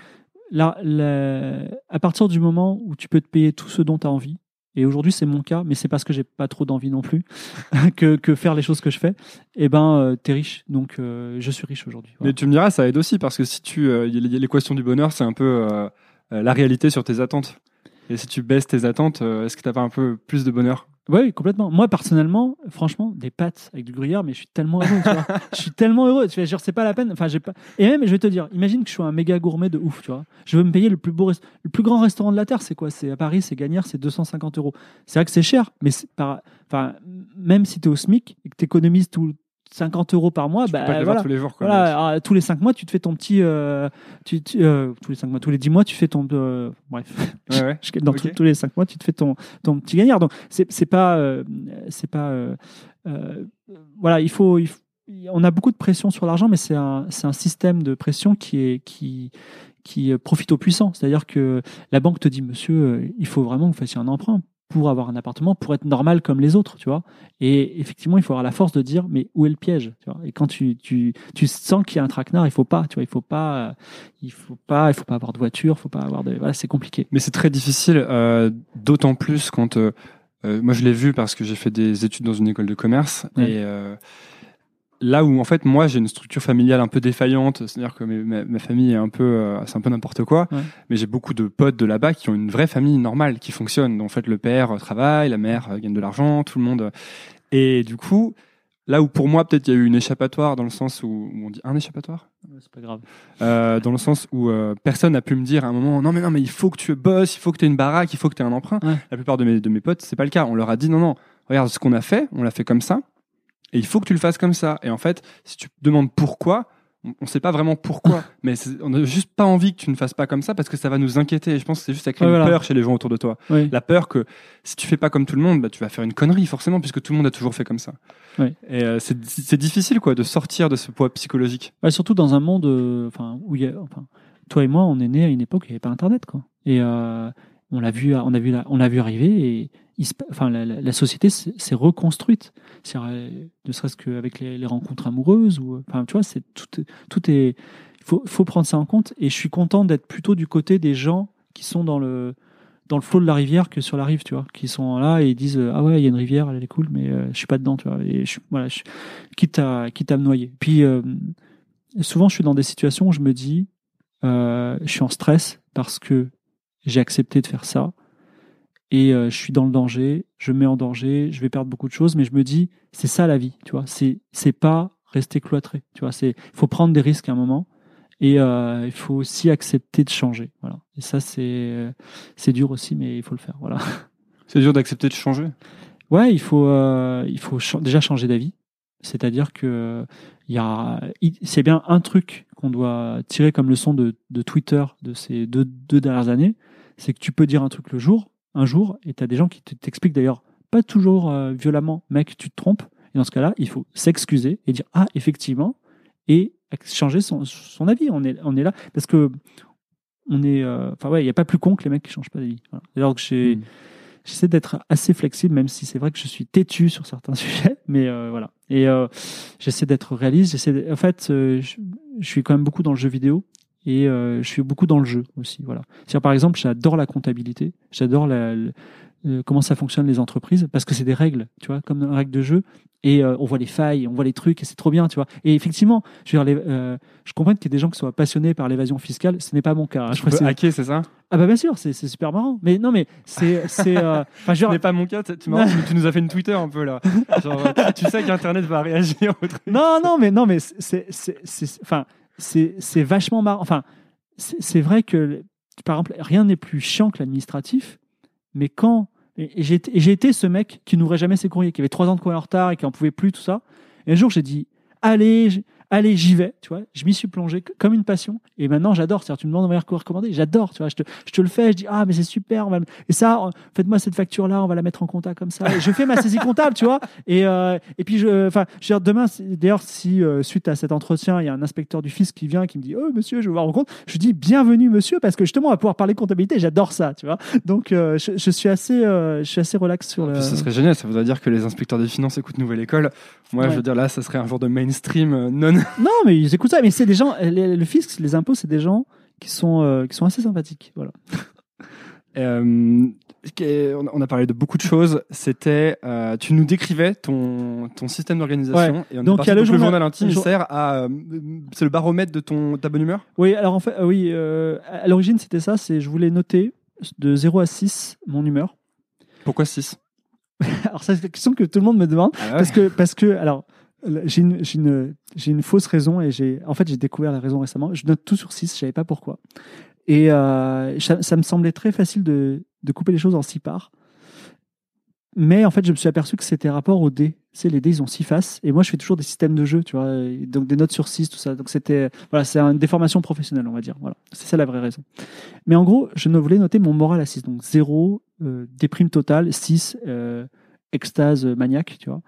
là, la- à partir du moment où tu peux te payer tout ce dont tu as envie, et aujourd'hui c'est mon cas, mais c'est parce que j'ai pas trop d'envie non plus que, que faire les choses que je fais, et ben euh, t'es riche, donc euh, je suis riche aujourd'hui. Voilà. Mais tu me diras, ça aide aussi parce que si tu, euh, l'équation du bonheur, c'est un peu la réalité sur tes attentes. Et si tu baisses tes attentes, est-ce que t'as pas un peu plus de bonheur? Oui, complètement. Moi, personnellement, franchement, des pâtes avec du gruyère, mais je suis tellement heureux, tu vois. Je suis tellement heureux. Tu vois, genre, c'est pas la peine. Enfin, j'ai pas. Et même, je vais te dire, imagine que je suis un méga gourmet de ouf, tu vois. Je veux me payer le plus beau, rest- le plus grand restaurant de la terre. C'est quoi? C'est à Paris, c'est Gagnère, c'est 250 euros. C'est vrai que c'est cher, mais pas. Enfin, même si tu es au SMIC et que tu économises tout 50 euros par mois, Tu bah peux pas te les voilà. tous les jours. Quoi, Voilà, alors, tous les 5 mois, tu te fais ton petit. euh, tu, tu- euh, tous les 5 mois, tous les 10 mois, tu fais ton. euh, bref. Ouais, ouais. Je- Dans tous- tous les 5 mois, tu te fais ton, ton petit gagnard. Donc, c'est pas. c'est pas voilà, il faut, il faut- On a beaucoup de pression sur l'argent, mais c'est un, un système de pression qui, est, qui, qui profite aux puissants. C'est-à-dire que la banque te dit, monsieur, il faut vraiment que vous fassiez un emprunt pour avoir un appartement, pour être normal comme les autres, tu vois. Et effectivement, il faut avoir la force de dire, mais où est le piège tu vois Et quand tu, tu, tu sens qu'il y a un traquenard, il faut pas, tu vois, il faut pas, euh, il faut pas, il faut pas avoir de voiture, il faut pas avoir de, voilà, c'est compliqué. Mais c'est très difficile, euh, d'autant plus quand. euh, euh, moi, je l'ai vu parce que j'ai fait des études dans une école de commerce. Ouais. Et euh, là où, en fait, moi, j'ai une structure familiale un peu défaillante, c'est-à-dire que mes- ma, ma famille est un peu. euh, c'est un peu n'importe quoi. Ouais. Mais j'ai beaucoup de potes de là-bas qui ont une vraie famille normale, qui fonctionne. Donc, en fait, le père euh, travaille, la mère euh, gagne de l'argent, tout le monde. euh, Et du coup. Là où pour moi, peut-être il y a eu une échappatoire dans le sens où, où on dit un échappatoire? C'est pas grave. Euh, dans le sens où euh, personne n'a pu me dire à un moment non mais non mais il faut que tu bosses, il faut que tu aies une baraque, il faut que tu aies un emprunt. Ouais. La plupart de mes, de mes potes, c'est pas le cas. On leur a dit non non, regarde ce qu'on a fait, on l'a fait comme ça et il faut que tu le fasses comme ça. Et en fait, si tu te demandes pourquoi, on ne sait pas vraiment pourquoi, mais c'est- on n'a juste pas envie que tu ne fasses pas comme ça parce que ça va nous inquiéter. Et je pense que c'est juste ça crée une peur chez les gens autour de toi. Oui. La peur que si tu fais pas comme tout le monde, bah, tu vas faire une connerie forcément puisque tout le monde a toujours fait comme ça. Et euh, c'est difficile quoi de sortir de ce poids psychologique. Ouais, surtout dans un monde, euh, où il y a, enfin, toi et moi, on est nés à une époque où il n'y avait pas Internet, quoi. Et euh, on l'a vu, on a vu, la- on l'a vu arriver et enfin, la, société s'est reconstruite. Euh, ne serait-ce qu'avec les, les rencontres amoureuses ou, euh, enfin, tu vois, tout, est- il faut, prendre ça en compte. Et je suis content d'être plutôt du côté des gens qui sont dans le dans le flot de la rivière que sur la rive, tu vois, qui sont là et disent euh, ah ouais il y a une rivière, elle est cool, mais euh, je suis pas dedans, tu vois, et voilà, quitte à quitte à me noyer. Puis souvent je suis dans des situations où je me dis je suis en stress parce que j'ai accepté de faire ça et euh, je suis dans le danger, je me mets en danger, je vais perdre beaucoup de choses, mais je me dis c'est ça la vie, tu vois, c'est c'est pas rester cloîtré, tu vois, c'est faut prendre des risques à un moment et euh, il faut aussi accepter de changer, voilà. Et ça c'est euh, c'est dur aussi, mais il faut le faire, voilà. C'est dur d'accepter de changer? Ouais, il faut, euh, il faut déjà changer d'avis. C'est-à-dire que il y a, c'est bien un truc qu'on doit tirer comme leçon de, de Twitter de ces deux, deux dernières années, c'est que tu peux dire un truc le jour, un jour, et tu as des gens qui te- t'expliquent d'ailleurs pas toujours euh, violemment, mec, tu te trompes. Et dans ce cas-là, il faut s'excuser et dire ah effectivement et changer son, son avis. On est, on est là parce que on est, euh, enfin ouais, il y a pas plus con que les mecs qui changent pas d'avis. Voilà. Alors que j'ai Mm. j'essaie d'être assez flexible, même si c'est vrai que je suis têtu sur certains sujets, mais euh, voilà. Et euh, j'essaie d'être réaliste. J'essaie, en fait, je, je suis quand même beaucoup dans le jeu vidéo et euh, je suis beaucoup dans le jeu aussi. Voilà. Par exemple, j'adore la comptabilité, j'adore la, euh, comment ça fonctionne les entreprises parce que c'est des règles, tu vois, comme une règle de jeu. Et euh, on voit les failles, on voit les trucs, et c'est trop bien, tu vois. Et effectivement, je, veux dire, les- euh, je comprends qu'il y ait des gens qui soient passionnés par l'évasion fiscale. Ce n'est pas mon cas. hein. Je Tu peux c'est- hacker, c'est ça? Ah bah bien sûr, c'est super marrant. Mais non, mais c'est c'est. Ce n'est pas mon cas, tu, nous as fait une Twitter un peu là. Genre, tu, sais qu'Internet va réagir au truc. Non, non, mais non, mais c'est, enfin, c'est, vachement marrant. Enfin, c'est, vrai que, par exemple, rien n'est plus chiant que l'administratif, mais quand et j'ai, été- ce mec qui n'ouvrait jamais ses courriers, qui avait trois ans de courrier en retard et qui en pouvait plus, tout ça. Et un jour, j'ai dit, allez, allez, j'y vais, tu vois. Je m'y suis plongé comme une passion. Et maintenant, j'adore. C'est-à-dire, tu me demandes un courrier recommandé, j'adore, tu vois. Je te, je te le fais, je dis, ah, mais c'est super. On va... le- Et ça, euh, faites-moi cette facture-là, on va la mettre en compta comme ça. Et je fais ma saisie comptable, tu vois. Et, euh, et puis, je, enfin, je veux dire, demain, d'ailleurs, si euh, suite à cet entretien, il y a un inspecteur du fisc qui vient, qui me dit, oh, monsieur, je veux voir vos comptes, je dis, bienvenue, monsieur, parce que justement, on va pouvoir parler comptabilité. J'adore ça, tu vois. Donc, euh, je, je suis assez, euh, je suis assez relax sur le. Puis ce serait génial, ça voudrait dire que les inspecteurs des finances écoutent Nouvelle École. Moi, Ouais. je veux dire, là, ça serait un genre de mainstream euh, non. Non, mais ils écoutent ça. Mais c'est des gens, les- le fisc, les impôts, c'est des gens qui sont, euh, qui sont assez sympathiques. Voilà. Euh, on a- parlé de beaucoup de choses. C'était, euh, tu nous décrivais ton, ton système d'organisation. Et on Donc, parti il y a le journal- journal intime le jour- sert à, euh, c'est le baromètre de ton, ta bonne humeur? Oui, alors en fait, euh, oui, euh, à l'origine, c'était ça. C'est, je voulais noter de 0 à 6 mon humeur. Pourquoi 6 Alors, ça, c'est la question que tout le monde me demande. Parce que, parce que, alors, j'ai une, j'ai une, j'ai une fausse raison et j'ai, en fait, j'ai découvert la raison récemment. Je note tout sur 6, je savais pas pourquoi. Et euh, ça, ça me semblait très facile de, de couper les choses en 6 parts. Mais en fait, je me suis aperçu que c'était rapport aux dés. Tu sais, les dés, ils ont 6 faces. Et moi, je fais toujours des systèmes de jeu, tu vois. Donc, des notes sur 6, tout ça. Donc, c'était, voilà, c'est une déformation professionnelle, on va dire. Voilà. C'est ça la vraie raison. Mais en gros, je voulais noter mon moral à 6. Donc, 0, euh, déprime totale, 6, euh, extase maniaque, tu vois.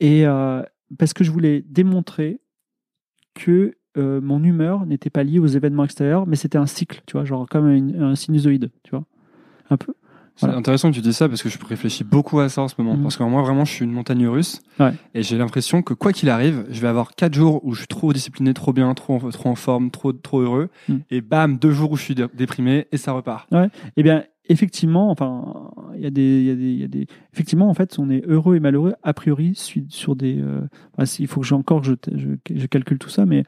Et euh, parce que je voulais démontrer que euh, mon humeur n'était pas liée aux événements extérieurs, mais c'était un cycle, tu vois, genre comme un sinusoïde, tu vois. Un peu. C'est intéressant que tu dis ça parce que je réfléchis beaucoup à ça en ce moment. Mhm. Parce que moi, vraiment, je suis une montagne russe. Ouais. Et j'ai l'impression que quoi qu'il arrive, je vais avoir quatre jours où je suis trop discipliné, trop bien, trop, en- trop en forme, trop, trop heureux. Mhm. Et bam, deux jours où je suis dé- déprimé et ça repart. Eh bien, effectivement, enfin, il y a des, il y a des, il y a des, effectivement, en fait, on est heureux et malheureux a priori su- sur des. euh, enfin, il faut que j'ai encore, je, je, je calcule tout ça, mais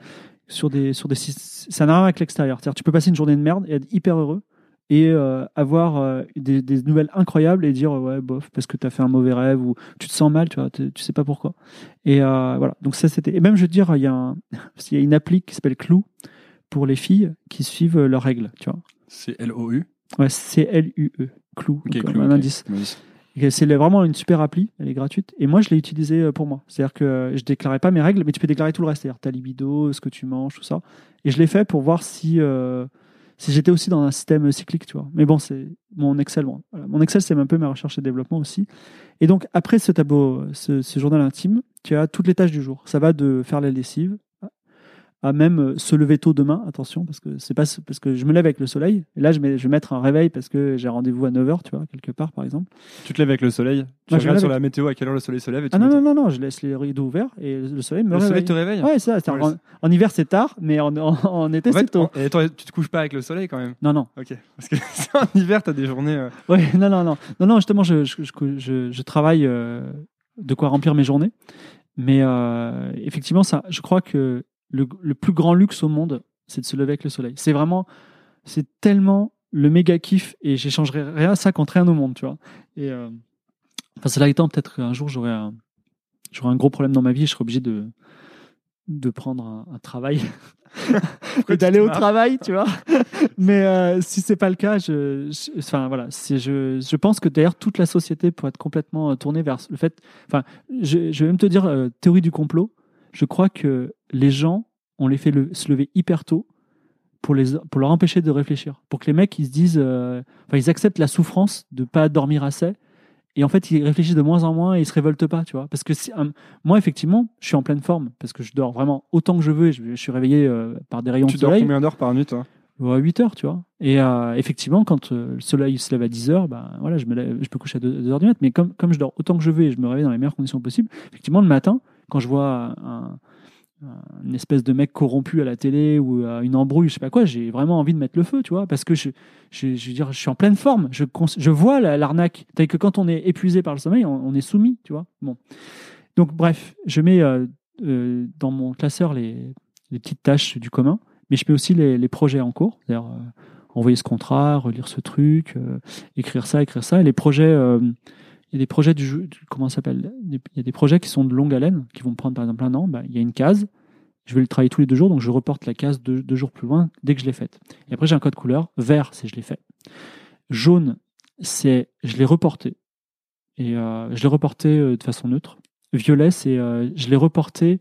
sur des, sur des, ça n'a rien avec l'extérieur. C'est-à-dire, tu peux passer une journée de merde et être hyper heureux, et euh, avoir euh, des, des nouvelles incroyables et dire ouais bof parce que tu as fait un mauvais rêve ou tu te sens mal tu vois tu tu sais pas pourquoi et euh, voilà donc ça c'était et même je veux dire il y a un, il y a une appli qui s'appelle Clou pour les filles qui suivent leurs règles tu vois C'est L-O-U. ouais C L U E Clou Ok, donc, Clou, un indice c'est vraiment une super appli, elle est gratuite. Et moi, je l'ai utilisée euh, pour moi. C'est-à-dire que euh, je déclarais pas mes règles, mais tu peux déclarer tout le reste, c'est-à-dire ta libido, ce que tu manges, tout ça. Et je l'ai fait pour voir si, euh, si j'étais aussi dans un système cyclique, tu vois. Mais bon, c'est mon Excel. Mon Excel, c'est un peu ma recherche et développement aussi. Et donc, après ce tableau, ce, ce journal intime, tu as toutes les tâches du jour. Ça va de faire la lessive à même euh, se lever tôt demain, attention, parce que c'est pas parce que je me lève avec le soleil. Et là, je, mets- je vais mettre un réveil parce que j'ai rendez-vous à 9h, tu vois, quelque part, par exemple. Tu te lèves avec le soleil? Tu Moi, je me regardes lève sur avec- la météo à quelle heure le soleil se lève et tu Ah non, non, non, non, je laisse les rideaux ouverts et le soleil me Le réveille. soleil te réveille Ouais, c'est ça. c'est- Ouais, en, en hiver, c'est tard, mais en, en, en été, En c'est fait, tôt. en- et attends, tu te couches pas avec le soleil quand même? Non, non. Ok. Parce que en hiver, t'as des journées. euh, Ouais, non, non, non. Non, non, justement, je, je, je, je- je travaille euh, de quoi remplir mes journées. Mais euh, effectivement, ça, je crois que le, le plus grand luxe au monde, c'est de se lever avec le soleil. C'est vraiment, c'est tellement le méga kiff et j'échangerai rien à ça contre rien au monde, tu vois. Et euh, enfin, cela étant, peut-être qu'un jour j'aurai un, j'aurai un gros problème dans ma vie et je serai obligé de, de prendre un, un travail et d'aller au travail, tu vois. Mais euh, si c'est pas le cas, je, je- enfin voilà, c'est je, je pense que d'ailleurs toute la société pourrait être complètement euh, tournée vers le fait. Enfin, je, je vais même te dire euh, théorie du complot. Je crois que les gens, on les fait le- se lever hyper tôt pour les pour leur empêcher de réfléchir, pour que les mecs ils se disent, euh, enfin ils acceptent la souffrance de pas dormir assez. Et en fait, ils réfléchissent de moins en moins et ils se révoltent pas, tu vois. Parce que si, euh, moi, effectivement, je suis en pleine forme parce que je dors vraiment autant que je veux et je, je suis réveillé euh, par des rayons Tu de dors soleil. combien d'heures par nuit, toi? Ouais, à 8 heures, tu vois. Et euh, effectivement, quand euh, le soleil se lève à 10 heures, ben, voilà, je, me lève- je peux coucher à 2, heures du mat. Mais comme, comme je dors autant que je veux et je me réveille dans les meilleures conditions possibles, effectivement, le matin, quand je vois un, un- une espèce de mec corrompu à la télé ou à une embrouille, je sais pas quoi, j'ai vraiment envie de mettre le feu, tu vois, parce que je, je, je veux dire, je suis en pleine forme. Je, je vois la- l'arnaque. C'est que quand on est épuisé par le sommeil, on, est soumis, tu vois. Bon. Donc, bref, je mets euh, euh, dans mon classeur les, les petites tâches du commun mais je mets aussi les, les projets en cours, c'est-à-dire euh, envoyer ce contrat, relire ce truc, euh, écrire ça, écrire ça. Et les projets, euh, il y a des projets comment s'appelle? Il y a des projets qui sont de longue haleine, qui vont prendre par exemple un an. Bah, il y a une case, je vais le travailler tous les deux jours, donc je reporte la case deux, deux jours plus loin dès que je l'ai faite. Et après j'ai un code couleur, vert c'est je l'ai fait, jaune c'est je l'ai reporté et euh, je l'ai reporté euh, de façon neutre. Violet c'est euh, je l'ai reporté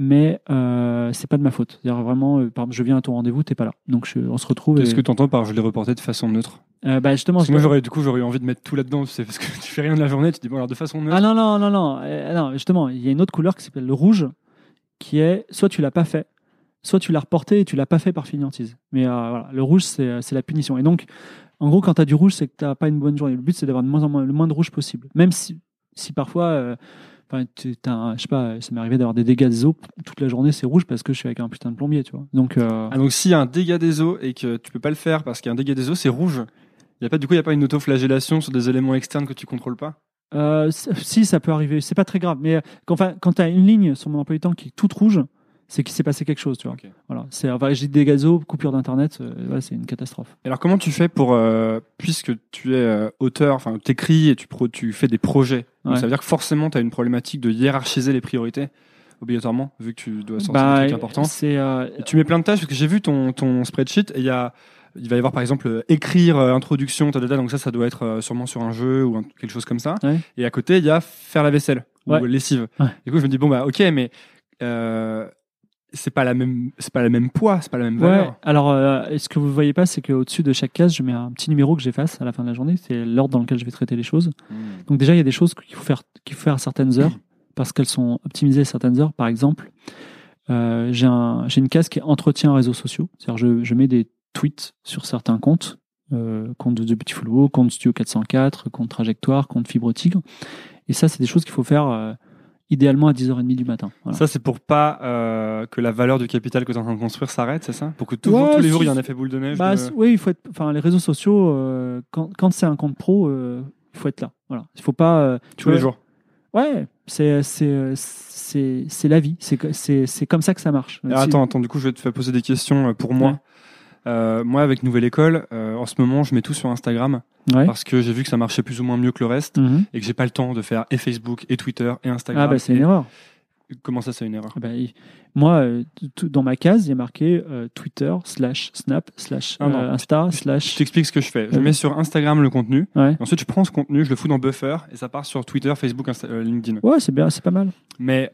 mais euh, c'est pas de ma faute. C'est-à-dire vraiment, euh, par exemple, je viens à ton rendez-vous, t'es pas là. Donc je- on se retrouve. Qu'est-ce et- que tu entends par je l'ai reporté de façon neutre? Euh, bah, justement. Parce que moi, j'aurais, du coup, j'aurais eu envie de mettre tout là-dedans, tu sais, parce que tu fais rien de la journée, tu te dis, bon, alors de façon neutre. Ah non, non, non, non. Euh, non, justement, il y a une autre couleur qui s'appelle le rouge, qui est soit tu l'as pas fait, soit tu l'as reporté et tu l'as pas fait par fainéantise. Mais euh, voilà, le rouge, c'est c'est la punition. Et donc, en gros, quand tu as du rouge, c'est que tu pas une bonne journée. Le but, c'est d'avoir le moins de rouge possible. Même si, si parfois, enfin, tu- un- je sais pas, ça m'est arrivé d'avoir des dégâts des eaux, toute la journée, c'est rouge parce que je suis avec un putain de plombier, tu vois. Donc, euh, Ah, donc s'il y a un dégât des eaux et que tu peux pas le faire parce qu'il y a un dégât des eaux, c'est rouge. Il y a pas, du coup, il n'y a pas une autoflagellation sur des éléments externes que tu contrôles pas? Euh, si, ça peut arriver. C'est pas très grave. Mais euh, quand, enfin, quand tu as une ligne sur mon emploi du temps qui est toute rouge, c'est qu'il s'est passé quelque chose. Tu vois. Ok. Voilà. C'est, des gazos, coupure d'internet. euh, voilà, c'est une catastrophe. Alors comment tu fais pour, euh, puisque tu es euh, auteur, enfin t'écris et tu, pro, tu fais des projets, donc Ouais. ça veut dire que forcément tu as une problématique de hiérarchiser les priorités, obligatoirement, vu que tu dois sortir Bah, c'est, euh, Et tu mets plein de tâches, parce que j'ai vu ton, ton spreadsheet, et il y a, il va y avoir par exemple écrire, introduction, ta, ta, ta, donc ça, ça doit être sûrement sur un jeu ou un- quelque chose comme ça. Ouais. Et à côté, il y a faire la vaisselle Ouais. ou lessive. Ouais. Du coup, je me dis bon bah ok, mais euh, c'est pas la même, c'est pas la même poids, c'est pas la même ouais. valeur. Alors, euh, ce que vous voyez pas, c'est qu'au-dessus de chaque case, je mets un petit numéro que j'efface à la fin de la journée. C'est l'ordre dans lequel je vais traiter les choses. Donc déjà, il y a des choses qu'il faut faire, qu'il faut faire à certaines heures parce qu'elles sont optimisées à certaines heures. Par exemple, euh, j'ai un, j'ai une case qui est entretien réseaux sociaux. C'est-à-dire, je, je mets des tweets sur certains comptes, euh, compte de Petit Fulvo, compte Studio 404, compte Trajectoire, compte Fibre Tigre. Et ça, c'est des choses qu'il faut faire idéalement à 10h30 du matin. Voilà. Ça, c'est pour pas euh, que la valeur du capital que tu es en train de construire s'arrête, c'est ça? Pour que toujours, Ouais, tous les jours, il y a un effet boule de neige Bah, de- oui, il faut être. Enfin, les réseaux sociaux, euh, quand, quand c'est un compte pro, euh, il faut être là. Voilà. Il faut pas. tous les jours. Ouais, c'est la vie. C'est comme ça que ça marche. Si- attends, attends, du coup, je vais te faire poser des questions pour moi. Ouais. Euh, moi, avec Nouvelle École, euh, en ce moment, je mets tout sur Instagram Ouais. parce que j'ai vu que ça marchait plus ou moins mieux que le reste Mhm. et que j'ai pas le temps de faire et Facebook et Twitter et Instagram. Ah bah c'est Et- une erreur. Comment ça, c'est une erreur? Ah bah, moi, euh, dans ma case, il y a marqué euh, Twitter slash Snap slash Ah euh, Insta Je slash. t'explique ce que je fais. Je mets sur Instagram le contenu. Ouais. ensuite, je prends ce contenu, je le fous dans Buffer et ça part sur Twitter, Facebook, Insta- euh, LinkedIn. Ouais, c'est bien, c'est pas mal. Mais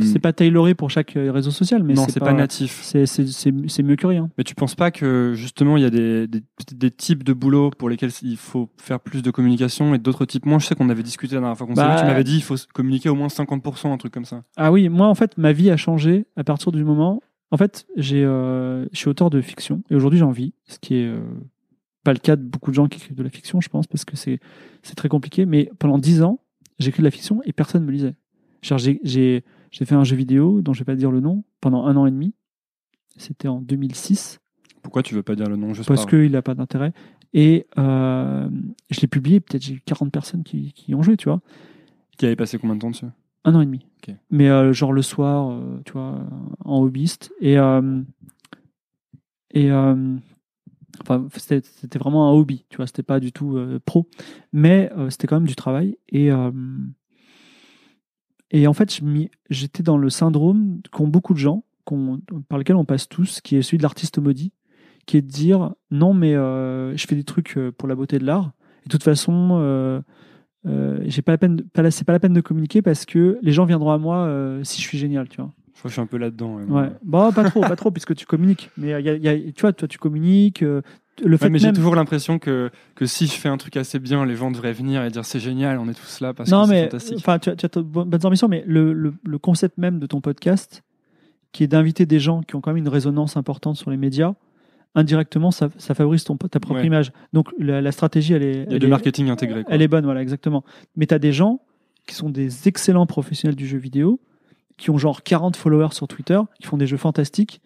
C'est pas tailoré pour chaque réseau social, mais non, c'est pas, natif. C'est mieux que rien. Mais tu penses pas que justement il y a des, des, des types de boulot pour lesquels il faut faire plus de communication et d'autres types moins? Je sais qu'on avait discuté la dernière fois qu'on s'est Bah, vu, tu m'avais dit il faut communiquer au moins 50%, un truc comme ça. Ah oui, moi en fait, ma vie a changé à partir du moment. En fait, j'ai, euh, je suis auteur de fiction et aujourd'hui j'en vis, ce qui est euh, pas le cas de beaucoup de gens qui écrivent de la fiction, je pense, parce que c'est c'est très compliqué. Mais pendant dix ans, j'ai écrit de la fiction et personne ne me lisait. J'ai j'ai j'ai fait un jeu vidéo dont je vais pas dire le nom pendant un an et demi. C'était en 2006 Pourquoi tu veux pas dire le nom juste parce par- qu'il n'a pas d'intérêt. Et euh, je l'ai publié, peut-être j'ai eu 40 personnes qui, qui ont joué, tu vois. Qui avait passé combien de temps dessus? Un an et demi. Mais euh, genre le soir, euh, tu vois, en hobbyiste. Et, euh, et enfin, c'était vraiment un hobby, tu vois, c'était pas du tout pro. Mais c'était quand même du travail. Et, et en fait, j'étais dans le syndrome qu'ont beaucoup de gens, par lequel on passe tous, qui est celui de l'artiste maudit, qui est de dire non, mais je fais des trucs pour la beauté de l'art. Et de toute façon, euh, j'ai pas la peine, de- pas la- c'est pas la peine de communiquer parce que les gens viendront à moi euh, si je suis génial, tu vois. Je crois que je suis un peu là-dedans. ouais. Ouais. Bon, pas trop, pas trop, puisque tu communiques. Mais euh, il y a- y a- tu vois, toi, tu communiques. euh, le fait Ouais, mais j'ai toujours l'impression que, que si je fais un truc assez bien, les gens devraient venir et dire c'est génial, on est tous là parce non, que c'est mais fantastique. enfin, tu as, tu as bonnes ambitions, mais le, le, le concept même de ton podcast, qui est d'inviter des gens qui ont quand même une résonance importante sur les médias, indirectement, ça, ça favorise ton, ta propre Ouais. image. Donc la, la stratégie, elle est, Il y a du marketing intégré. quoi. Elle est bonne, voilà, exactement. Mais tu as des gens qui sont des excellents professionnels du jeu vidéo, qui ont genre 40 followers sur Twitter, qui font des jeux fantastiques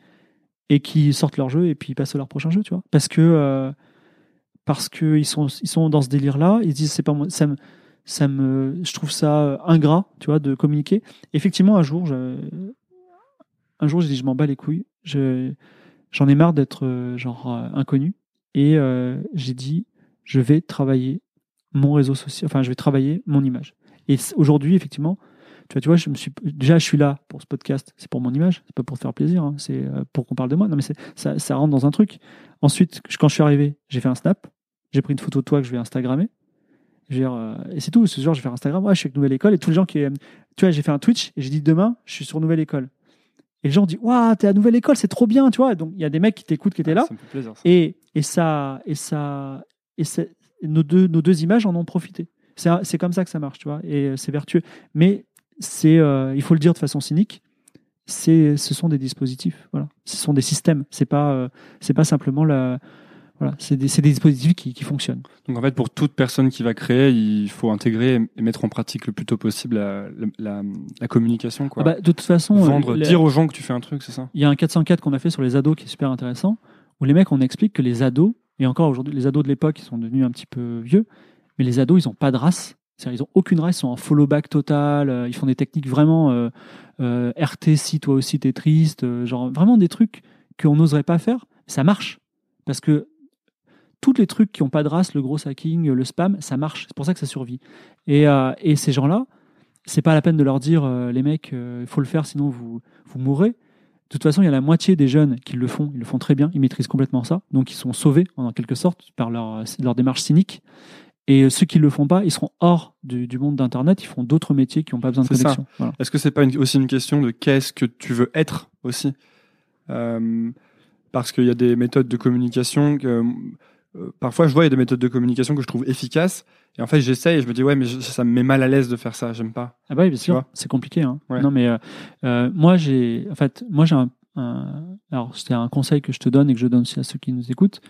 et qui sortent leur jeu et puis ils passent à leur prochain jeu, tu vois. Parce que euh, parce que ils sont ils sont dans ce délire là, ils se disent c'est pas moi, ça me ça me je trouve ça euh, ingrat, tu vois, de communiquer. Effectivement, un jour, je, un jour, j'ai dit je m'en bats les couilles, je j'en ai marre d'être euh, genre euh, inconnu et euh, j'ai dit je vais travailler mon réseau social, enfin, je vais travailler mon image. Et aujourd'hui, effectivement, tu vois, tu vois, je me suis déjà, je suis là pour ce podcast, c'est pour mon image, c'est pas pour te faire plaisir, hein, c'est pour qu'on parle de moi. Non, mais ça, ça rentre dans un truc. Ensuite, quand je suis arrivé, j'ai fait un snap, j'ai pris une photo de toi que je vais Instagrammer. Je veux dire, euh, et c'est tout. Ce soir, je vais faire Instagram. Ouais, je suis avec Nouvelle École et tous les gens qui, tu vois, j'ai fait un Twitch et j'ai dit demain, je suis sur Nouvelle École. Et les gens disent, waouh, t'es à Nouvelle École, c'est trop bien, tu vois. Donc il y a des mecs qui t'écoutent, qui étaient là. Ça me fait plaisir. ça. Et, et ça, et ça, et nos deux, nos deux images en ont profité. C'est comme ça que ça marche, tu vois, et c'est vertueux. Mais c'est, euh, il faut le dire de façon cynique, c'est, ce sont des dispositifs, voilà. Ce sont des systèmes. C'est pas, euh, c'est pas simplement la, voilà, c'est des, des dispositifs qui, qui fonctionnent. Donc en fait, pour toute personne qui va créer, il faut intégrer et mettre en pratique le plus tôt possible la, la, communication. Quoi. Ah bah, de toute façon, Vendre, euh, la- dire aux gens que tu fais un truc, c'est ça? Il y a un 404 qu'on a fait sur les ados qui est super intéressant, où les mecs, on explique que les ados, et encore aujourd'hui, les ados de l'époque, ils sont devenus un petit peu vieux, mais les ados, ils n'ont pas de race. C'est-à-dire, ils n'ont aucune race, ils sont en follow back total, euh, ils font des techniques vraiment euh, euh, RT, si toi aussi t'es triste, genre vraiment des trucs qu'on n'oserait pas faire. Ça marche. Parce que tous les trucs qui n'ont pas de race, le gros hacking, le spam, ça marche. C'est pour ça que ça survit. Et, euh, et ces gens-là, c'est pas la peine de leur dire, euh, les mecs, il faut le faire, sinon vous, vous mourrez. De toute façon, il y a la moitié des jeunes qui le font, ils le font très bien, ils maîtrisent complètement ça, donc ils sont sauvés en quelque sorte par leur, leur démarche cynique. Et ceux qui ne le font pas, ils seront hors du, du monde d'Internet, ils font d'autres métiers qui n'ont pas besoin de connexion. Voilà. Est-ce que c'est pas une- aussi une question de qu'est-ce que tu veux être aussi? Euh, Parce qu'il y a des méthodes de communication que euh, parfois je vois il y a des méthodes de communication que je trouve efficaces et en fait j'essaye et je me dis ouais mais je- ça me met mal à l'aise de faire ça, j'aime pas. Ah bah oui, bien sûr, c'est compliqué. Hein. Ouais. Non mais euh, euh, moi j'ai, en fait, moi j'ai un, un- alors c'est un conseil que je te donne et que je donne aussi à ceux qui nous écoutent.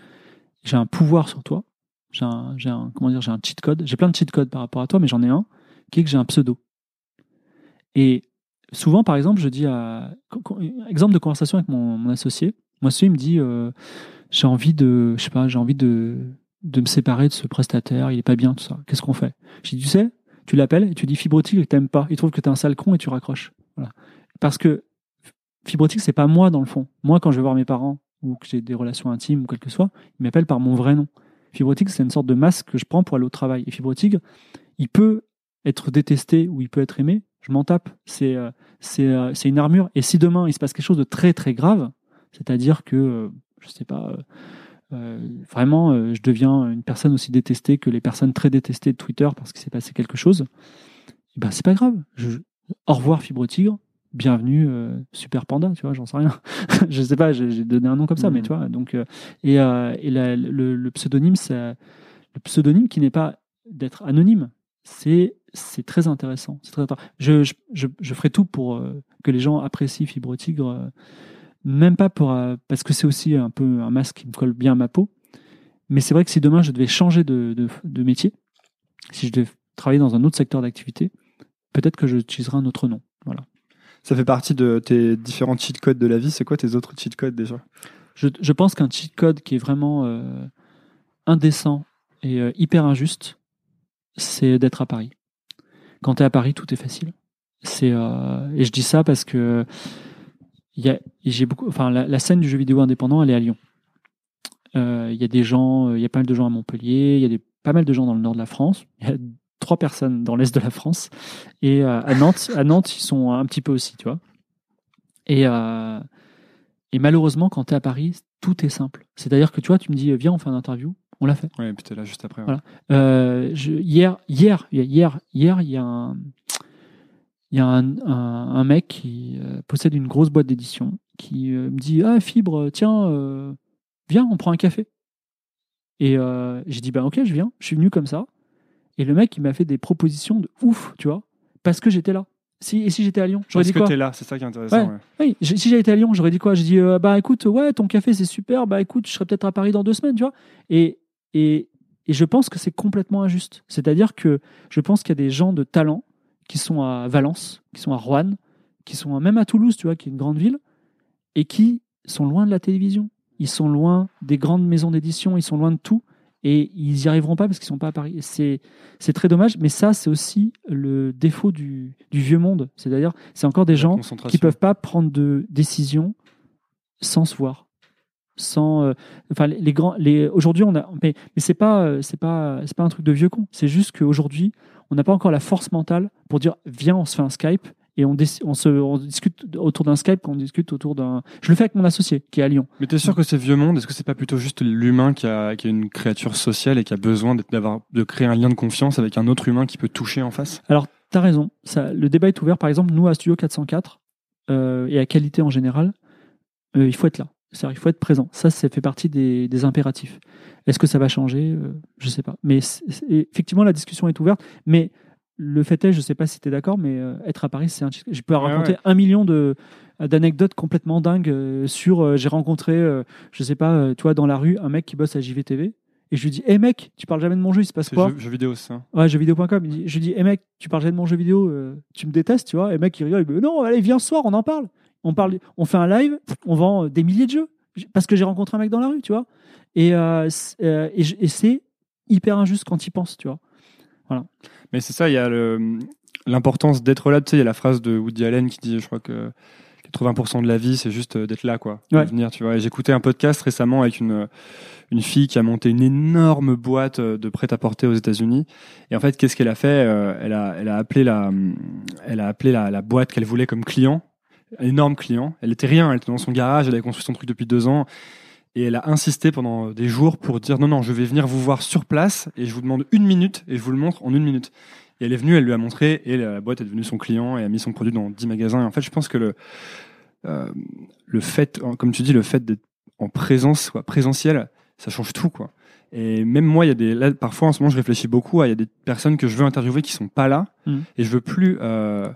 J'ai un pouvoir sur toi. J'ai un, comment dire, j'ai un cheat code. J'ai plein de cheat codes par rapport à toi, mais j'en ai un qui est que j'ai un pseudo. Et souvent, par exemple, je dis à, exemple de conversation avec mon, mon associé. Mon associé il me dit, euh, j'ai envie de, je sais pas, j'ai envie de, de me séparer de ce prestataire. Il est pas bien, tout ça. Qu'est-ce qu'on fait? Je dis, tu sais, tu l'appelles et tu dis fibrotique que t'aimes pas. Il trouve que t'es un sale con et tu raccroches. Parce que fibrotique, c'est pas moi dans le fond. Moi, quand je vais voir mes parents ou que j'ai des relations intimes ou quel que soit, il m'appelle par mon vrai nom. Fibre Tigre, c'est une sorte de masque que je prends pour aller au travail. Et Fibre Tigre, il peut être détesté ou il peut être aimé. Je m'en tape. C'est euh, c'est euh, c'est une armure. Et si demain il se passe quelque chose de très très grave, c'est-à-dire que euh, je sais pas. Euh, vraiment, euh, je deviens une personne aussi détestée que les personnes très détestées de Twitter parce qu'il s'est passé quelque chose. Eh ben c'est pas grave. Je, au revoir Fibre Tigre. Bienvenue euh, Super Panda, tu vois, j'en sais rien. je sais pas, j'ai donné un nom comme ça, Mhm. mais tu vois. Donc euh, et, euh, et la- le, le pseudonyme, c'est le pseudonyme qui n'est pas d'être anonyme. C'est c'est très intéressant. C'est très intéressant. Je, je, ferai tout pour euh, que les gens apprécient Fibre Tigre, euh, même pas pour euh, parce que c'est aussi un peu un masque qui me colle bien à ma peau. Mais c'est vrai que si demain je devais changer de, de, de métier, si je devais travailler dans un autre secteur d'activité, peut-être que j'utiliserai un autre nom. Voilà. Ça fait partie de tes différents cheat codes de la vie. C'est quoi tes autres cheat codes déjà? Je, je pense qu'un cheat code qui est vraiment euh, indécent et euh, hyper injuste, c'est d'être à Paris. Quand tu es à Paris, tout est facile. C'est euh, et je dis ça parce que j'ai beaucoup, enfin la, la scène du jeu vidéo indépendant, elle est à Lyon. Euh, Il y a des gens, euh, il y a pas mal de gens à Montpellier, il y a des, pas mal de gens dans le nord de la France. Il y a trois personnes dans l'est de la France et euh, à Nantes, à Nantes, ils sont un petit peu aussi, tu vois. Et et malheureusement, quand tu es à Paris, tout est simple. C'est-à-dire que tu vois, tu me dis, viens, on fait une interview. On l'a fait. Et puis t'es là juste après. ouais. Voilà. Euh, je- hier, hier, hier, hier, il y a un, il y a un, un- un mec qui euh, possède une grosse boîte d'édition qui euh, me dit, ah Fibre, tiens, euh, viens, on prend un café. Et j'ai dit, ben ok, je viens. Je suis venu comme ça. Et le mec, il m'a fait des propositions de ouf, tu vois, parce que j'étais là. Si, et si j'étais à Lyon, j'aurais dit que quoi t'es là, c'est ça qui est intéressant. Ouais. ouais. oui, si été à Lyon, j'aurais dit quoi? J'ai dit, euh, bah écoute, ouais, ton café c'est super, bah écoute, je serais peut-être à Paris dans deux semaines, tu vois. Et, et, et je pense que c'est complètement injuste. C'est-à-dire que je pense qu'il y a des gens de talent qui sont à Valence, qui sont à Rouen, qui sont à- même à Toulouse, tu vois, qui est une grande ville, et qui sont loin de la télévision. Ils sont loin des grandes maisons d'édition, ils sont loin de tout. Et ils n'y arriveront pas parce qu'ils sont pas à Paris. C'est très dommage, mais ça, c'est aussi le défaut du, du vieux monde. C'est-à-dire, c'est encore des La gens qui peuvent pas prendre de décisions sans se voir sans euh, enfin les, grands les aujourd'hui on a mais, mais c'est pas euh, c'est pas c'est pas un truc de vieux con c'est juste qu'aujourd'hui on n'a pas encore la force mentale pour dire viens on se fait un Skype et on, on se on discute autour d'un Skype on discute autour d'un je le fais avec mon associé qui est à Lyon Mais t'es sûr que c'est vieux monde? Est-ce que c'est pas plutôt juste l'humain qui a, qui a une créature sociale et qui a besoin d'avoir de créer un lien de confiance avec un autre humain qui peut toucher en face? Alors, tu as raison. Ça, le débat est ouvert. Par exemple, nous, à Studio 404, euh, et à qualité en général, euh, il faut être là. C'est-à-dire, il faut être présent. Ça, ça fait partie des, des impératifs. Est-ce que ça va changer? Euh, Je sais pas. Mais effectivement, la discussion est ouverte. Mais le fait est, je sais pas si tu es d'accord, mais euh, être à Paris, c'est un. Je peux raconter ouais. un million de d'anecdotes complètement dingues euh, sur euh, j'ai rencontré je sais pas toi dans la rue un mec qui bosse à JVTV et je lui dis hé mec tu parles jamais de mon jeu il se passe quoi jeux, jeux vidéo, c'est ça? Ouais, jeuxvideo.com. Je lui dis, hé mec, tu parles jamais de mon jeu vidéo, tu me détestes, tu vois? Et mec, il rigole, il me dit, non, allez, viens ce soir, on en parle. On, parle, on fait un live, on vend euh, des milliers de jeux. Parce que j'ai rencontré un mec dans la rue, tu vois. Et, euh, c'est- euh, et, c'est hyper injuste quand il pense, tu vois. Mais c'est ça, il y a l'importance d'être là. Tu sais, il y a la phrase de Woody Allen qui dit, je crois que 80% de la vie, c'est juste d'être là, quoi. Ouais. venir, tu vois. Et j'écoutais un podcast récemment avec une, une fille qui a monté une énorme boîte de prêt-à-porter aux États-Unis. Et en fait, qu'est-ce qu'elle a fait elle, a, elle a appelé la, elle a appelé la, la boîte qu'elle voulait comme client, un énorme client. Elle était rien, elle était dans son garage, elle avait construit son truc depuis deux ans. Et elle a insisté pendant des jours pour dire non, non, je vais venir vous voir sur place et je vous demande une minute et je vous le montre en une minute. Et elle est venue, elle lui a montré et la boîte est devenue son client et a mis son produit dans 10 magasins. Et en fait, je pense que le, euh, le fait, comme tu dis, le fait d'être en présence, quoi, présentiel, ça change tout, quoi. Et même moi, il y a des, là, parfois en ce moment, je réfléchis beaucoup à, il y a des personnes que je veux interviewer qui sont pas là Mhm. et je veux plus, euh,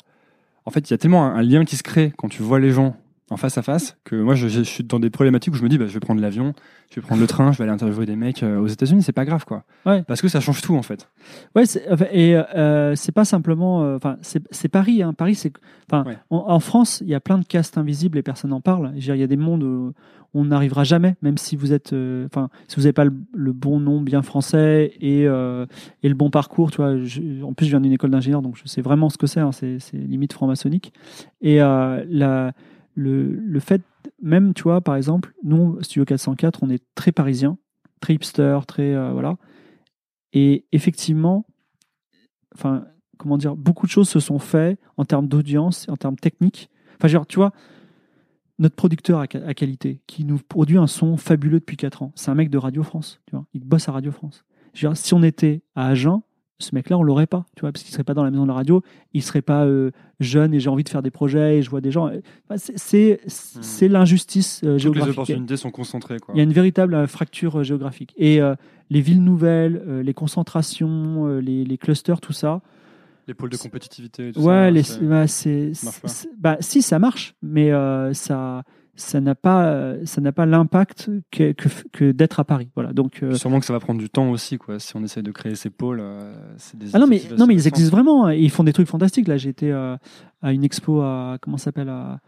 en fait, il y a tellement un, lien qui se crée quand tu vois les gens en face à face que moi, je, je suis dans des problématiques où je me dis, bah, je vais prendre l'avion, je vais prendre le train, je vais aller interviewer des mecs euh, aux États-Unis, c'est pas grave, quoi. Ouais. Parce que ça change tout, en fait. Ouais, et euh, c'est pas simplement. euh, Enfin, c'est c'est Paris. Hein. Paris, c'est. Enfin, Ouais. en, en France, il y a plein de castes invisibles et personne n'en parle. Il y a des mondes où on n'arrivera jamais, même si vous êtes. euh, Enfin, si vous n'avez pas le, le bon nom bien français et, et le bon parcours, tu vois. je- en plus, je viens d'une école d'ingénieur, donc je sais vraiment ce que c'est. hein, c'est limite franc-maçonnique. Et la, le, le fait. même, tu vois, par exemple, nous, Studio 404, on est très parisien, très hipster, très. euh, voilà. Et effectivement, enfin, comment dire, beaucoup de choses se sont faites en termes d'audience, en termes techniques. Enfin, genre, tu vois, notre producteur à, à qualité, qui nous produit un son fabuleux depuis 4 ans, c'est un mec de Radio France, tu vois. Il bosse à Radio France. Si on était à Agen, ce mec-là, on l'aurait pas, tu vois, parce qu'il serait pas dans la maison de la radio, il serait pas euh, jeune et j'ai envie de faire des projets et je vois des gens. Enfin, c'est- c'est c'est l'injustice euh, Toutes les géographique. opportunités sont concentrées. Quoi. Il y a une véritable euh, fracture euh, géographique. Et euh, les villes nouvelles, euh, les concentrations, euh, les, les clusters, tout ça, Les pôles de compétitivité. et tout ouais, ça, les, bah, bah, si ça marche, mais euh, ça, ça n'a pas, ça n'a pas l'impact que, que, que d'être à Paris. Voilà. Donc, euh, Sûrement que ça va prendre du temps aussi, quoi. Si on essaie de créer ces pôles, euh, c'est des Ah non mais non mais ils existent vraiment hein, et ils font des trucs fantastiques là j'ai été euh, à une expo à comment s'appelle à,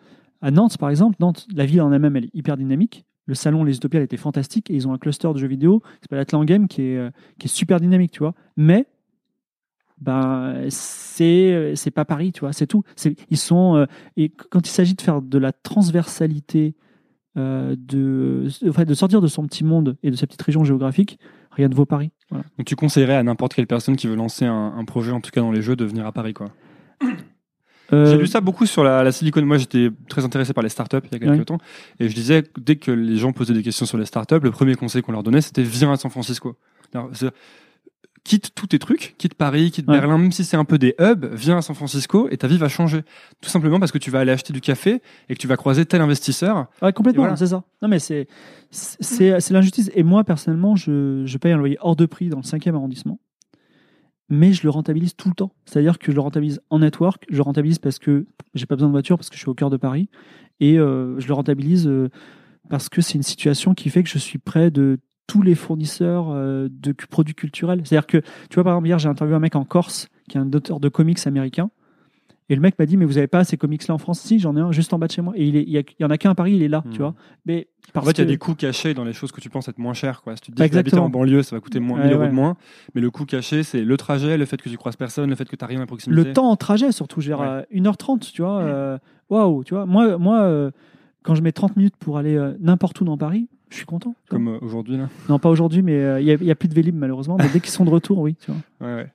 à Nantes par exemple Nantes la ville en elle-même elle est hyper dynamique le salon les Utopiales était fantastique et ils ont un cluster de jeux vidéo qui s'appelle Atlan Game qui est euh, qui est super dynamique tu vois mais ben c'est c'est pas Paris tu vois c'est tout ils sont euh, et quand il s'agit de faire de la transversalité euh, de enfin, de sortir de son petit monde et de sa petite région géographique rien ne vaut Paris voilà. Donc tu conseillerais à n'importe quelle personne qui veut lancer un, un projet, en tout cas dans les jeux, de venir à Paris, quoi? Euh, J'ai lu ça beaucoup sur la, la Silicon. Moi, j'étais très intéressé par les startups il y a quelques Ouais. temps. Et je disais, dès que les gens posaient des questions sur les startups, le premier conseil qu'on leur donnait, c'était viens à San Francisco. Quitte tous tes trucs, quitte Paris, quitte Ouais. Berlin, même si c'est un peu des hubs, viens à San Francisco et ta vie va changer. Tout simplement parce que tu vas aller acheter du café et que tu vas croiser tel investisseur. Ouais, complètement, voilà. c'est ça. Non, mais c'est c'est c'est l'injustice. Et moi, personnellement, je, je paye un loyer hors de prix dans le 5e arrondissement, mais je le rentabilise tout le temps. C'est-à-dire que je le rentabilise en network, je le rentabilise parce que j'ai pas besoin de voiture, parce que je suis au cœur de Paris, et euh, je le rentabilise euh, parce que c'est une situation qui fait que je suis près de tous les fournisseurs euh, de produits culturels. C'est-à-dire que, tu vois, par exemple, hier, j'ai interviewé un mec en Corse, qui est un auteur de comics américain, et le mec m'a dit, mais vous avez pas ces comics-là en France? Si, j'en ai un juste en bas de chez moi. Et il, est- il y, a- il y en a qu'un à Paris, il est là, Hmm. tu vois. Mais En parce fait, il y a que- des coûts cachés dans les choses que tu penses être moins chères. Quoi. Si tu te dis que en banlieue, ça va coûter moins, Ouais, 1000 euros ouais. de moins. Mais le coût caché, c'est le trajet, le fait que tu croises personne, le fait que tu n'as rien à proximité. le temps en trajet, surtout, je veux dire, Ouais. euh, 1h30, tu vois. euh, Waouh, tu vois. Moi, moi euh, quand je mets 30 minutes pour aller euh, n'importe où dans Paris, je suis content. Comme euh, aujourd'hui, là. Non, pas aujourd'hui, mais euh, il n'y a, plus de Vélib, malheureusement. Mais dès qu'ils sont de retour, oui, tu vois. Ouais, ouais.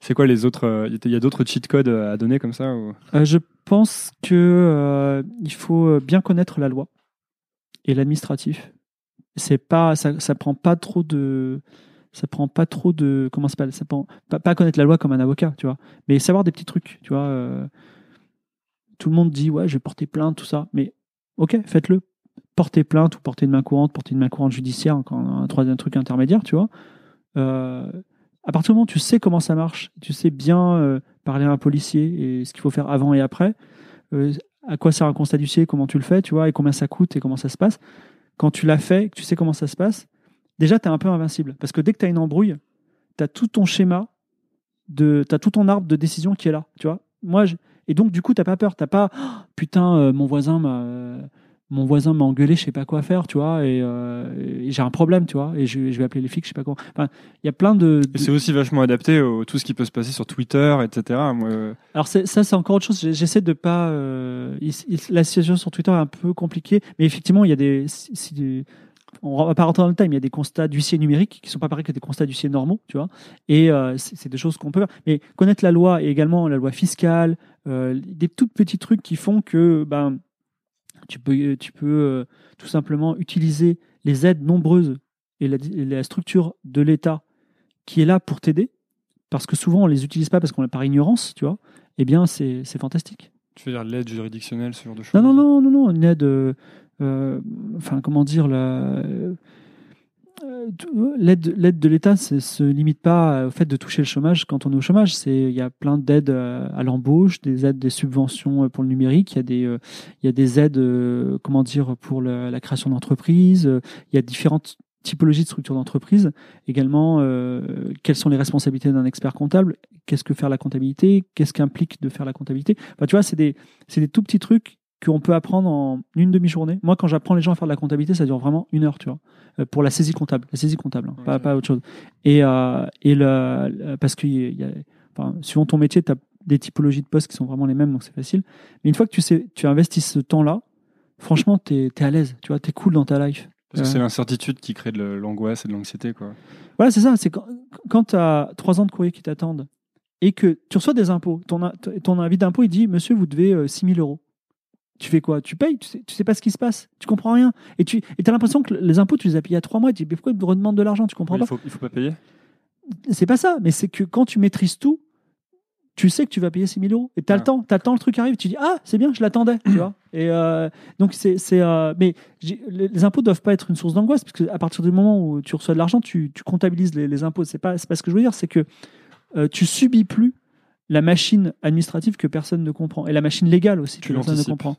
C'est quoi les autres euh, Il y a d'autres cheat codes à donner comme ça ou... Euh, je pense que euh, il faut euh, bien connaître la loi et l'administratif. C'est pas, ça, ça prend pas trop de, ça prend pas trop de, comment ça s'appelle, ça prend pas, pas connaître la loi comme un avocat, tu vois, mais savoir des petits trucs, tu vois. euh, tout le monde dit ouais, je vais porter plainte, tout ça, mais ok, faites-le. Porter plainte ou porter une main courante, porter une main courante judiciaire, encore un troisième truc intermédiaire, tu vois. Euh, à partir du moment où tu sais comment ça marche, tu sais bien euh, parler à un policier et ce qu'il faut faire avant et après, euh, à quoi sert un constat d'huissier, comment tu le fais, tu vois, et combien ça coûte et comment ça se passe. Quand tu l'as fait, que tu sais comment ça se passe, déjà, tu es un peu invincible. Parce que dès que tu as une embrouille, tu as tout ton schéma, tu as tout ton arbre de décision qui est là, tu vois. Moi, Et donc, du coup, tu pas peur. Tu pas, Oh, putain, mon voisin m'a. Mon voisin m'a engueulé, je sais pas quoi faire, tu vois, et, euh, et j'ai un problème, tu vois, et je, je vais appeler les flics, je sais pas comment. Enfin, il y a plein de. Et c'est aussi vachement adapté au tout ce qui peut se passer sur Twitter, etc. Moi, euh, Alors ça, c'est encore autre chose. J'essaie de pas. euh, il- il- la situation sur Twitter est un peu compliquée, mais effectivement, il y a des. si- si on va pas rentrer dans le time. Il y a des constats d'huissier numériques qui sont pas pareils que des constats d'huissier normaux, tu vois. Et euh, c'est des choses qu'on peut. Mais connaître la loi et également la loi fiscale, euh, des tout petits trucs qui font que ben tu peux tu peux euh, tout simplement utiliser les aides nombreuses et la, et la structure de l'État qui est là pour t'aider. Parce que souvent on les utilise pas parce qu'on est par ignorance, tu vois, eh bien c'est fantastique. tu veux dire l'aide juridictionnelle, ce genre de choses Non, non, non, non, non, une aide, euh, euh, enfin comment dire, la- l'aide l'aide de l'État ne se limite pas au fait de toucher le chômage quand on est au chômage. C'est- Il y a plein d'aides euh, à l'embauche, des aides, des subventions euh, pour le numérique, il y a des, euh, il y a des aides euh, comment dire, pour la création d'entreprises, euh, il y a différentes typologies de structures d'entreprise. Également, euh, quelles sont les responsabilités d'un expert comptable? Qu'est-ce que faire la comptabilité? Qu'est-ce qu'implique de faire la comptabilité? Enfin, Tu vois, c'est des, c'est des tout petits trucs qu'on peut apprendre en une demi-journée. Moi, quand j'apprends les gens à faire de la comptabilité, ça dure vraiment une heure, tu vois, euh, pour la saisie comptable, la saisie comptable, hein, pas, pas autre chose. Et, euh, et le, parce que y a, enfin, suivant ton métier, tu as des typologies de postes qui sont vraiment les mêmes, donc c'est facile. Mais une fois que tu sais, tu investis ce temps-là, franchement, t'es es à l'aise, tu vois, t'es cool dans ta life. Parce que Ouais. c'est l'incertitude qui crée de l'angoisse et de l'anxiété, quoi. Voilà, c'est ça. C'est quand, quand tu as trois ans de courrier qui t'attendent et que tu reçois des impôts, ton, ton avis d'impôt, il dit Monsieur, vous devez euh, 6 000 euros. Tu fais quoi? Tu payes, tu sais, tu sais pas ce qui se passe, tu comprends rien. Et tu as l'impression que les impôts, tu les as payés il y a trois mois. Tu dis Mais pourquoi ils me redemandent de l'argent? Tu comprends pas? faut, il faut pas payer? C'est pas ça, mais c'est que quand tu maîtrises tout, tu sais que tu vas payer 6 000 euros. Et tu as Ah. le temps, tu le temps, le truc arrive, tu dis Ah, c'est bien, je l'attendais. tu vois Et euh, donc, c'est. euh, mais les, impôts doivent pas être une source d'angoisse, parce qu'à partir du moment où tu reçois de l'argent, tu, tu comptabilises les, les impôts. C'est pas, pas ce que je veux dire, c'est que euh, tu subis plus la machine administrative que personne ne comprend. Et la machine légale aussi, Tu que personne ne comprend.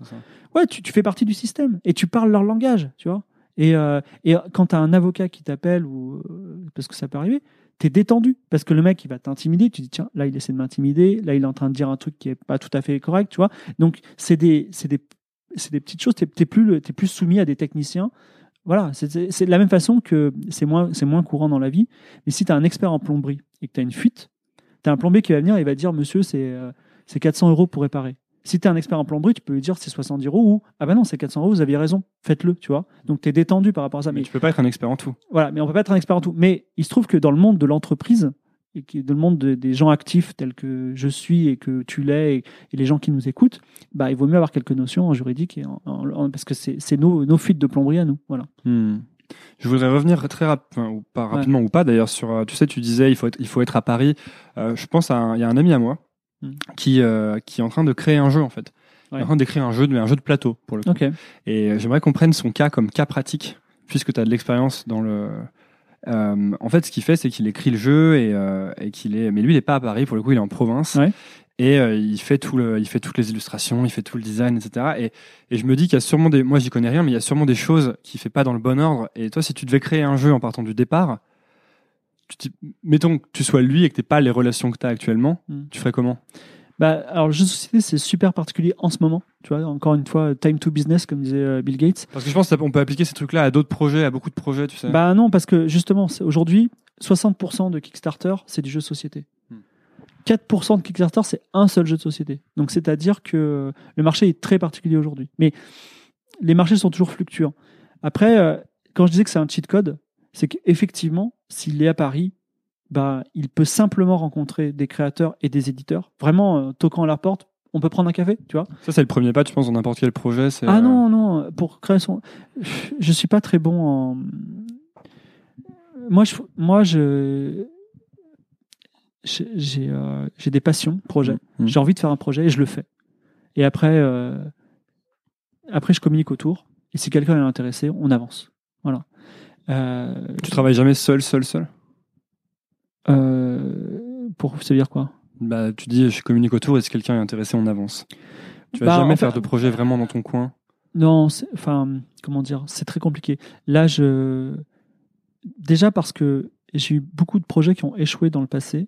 Ouais, tu, tu fais partie du système et tu parles leur langage, tu vois. Et, euh, et quand tu as un avocat qui t'appelle, ou euh, parce que ça peut arriver, tu es détendu. Parce que le mec, il va t'intimider. Tu dis, tiens, là, il essaie de m'intimider. Là, il est en train de dire un truc qui est pas tout à fait correct, tu vois. Donc, c'est des, c'est des, c'est des petites choses. Tu n'es plus, plus soumis à des techniciens. Voilà, c'est- de la même façon que c'est moins, c'est moins courant dans la vie. Mais si tu as un expert en plomberie et que tu as une fuite, tu as un plombier qui va venir et il va dire, monsieur, c'est euh, c'est 400 euros pour réparer. Si tu es un expert en plomberie, tu peux lui dire c'est 70 euros ou ah ben non, c'est 400 euros, vous aviez raison, faites-le, tu vois. Donc tu es détendu par rapport à ça. Mais Mais tu peux pas être un expert en tout. voilà, mais on peut pas être un expert en tout. Mais il se trouve que dans le monde de l'entreprise, et qui- dans le monde de- des gens actifs tels que je suis et que tu l'es, et, et les gens qui nous écoutent, bah, il vaut mieux avoir quelques notions en juridique, et en- en- en- parce que c'est c'est nos, nos fuites de plomberie à nous. Voilà. Hmm. Je voudrais revenir très rapidement, ou pas rapidement ou pas d'ailleurs, sur, euh, tu sais, tu disais, il faut être, il faut être à Paris. Euh, je pense à, un- il y a un ami à moi Hmm. qui, euh, qui est en train de créer un jeu, en fait. Il est en train d'écrire un jeu, mais un jeu de plateau, pour le coup. Et j'aimerais qu'on prenne son cas comme cas pratique, puisque tu as de l'expérience dans le. Euh, en fait, ce qu'il fait, c'est qu'il écrit le jeu et, et qu'il est. Mais lui, il n'est pas à Paris, pour le coup, il est en province. Ouais. Et euh, il, fait tout le, il fait toutes les illustrations, il fait tout le design, etc. Et, et je me dis qu'il y a sûrement des. Moi, j'y connais rien, mais il y a sûrement des choses qu'il fait pas dans le bon ordre. Et toi, si tu devais créer un jeu en partant du départ, tu mettons que tu sois lui et que tu pas les relations que tu as actuellement, Hmm. tu ferais comment? Bah, alors, le jeu de société, c'est super particulier en ce moment. Tu vois, encore une fois, time to business, comme disait euh, Bill Gates. Parce que je pense qu'on peut appliquer ces trucs-là à d'autres projets, à beaucoup de projets, tu sais. Bah non, parce que justement, aujourd'hui, 60% de Kickstarter, c'est du jeu de société. Hmm. 4% de Kickstarter, c'est un seul jeu de société. Donc c'est-à-dire que le marché est très particulier aujourd'hui. Mais les marchés sont toujours fluctuants. Après, euh, quand je disais que c'est un cheat code, c'est qu'effectivement, s'il est à Paris, bah, il peut simplement rencontrer des créateurs et des éditeurs. Vraiment, euh, toquant à leur porte, on peut prendre un café, tu vois. Ça, c'est le premier pas, tu penses, dans n'importe quel projet. Ah euh, non, non, pour créer son. Je suis pas très bon en. Moi, je, moi, je, j'ai, euh, des passions, projets. Mm. J'ai envie de faire un projet et je le fais. Et après, euh, après, je communique autour. Et si quelqu'un est intéressé, on avance. Voilà. Euh, Tu travailles jamais seul, seul, seul? Euh, pour ça veut dire quoi? Bah, tu dis, je communique autour et si quelqu'un est intéressé, on avance. Tu vas Bah, jamais en faire de projet vraiment dans ton coin? Non, enfin, comment dire, c'est très compliqué. Là, je. Déjà parce que j'ai eu beaucoup de projets qui ont échoué dans le passé,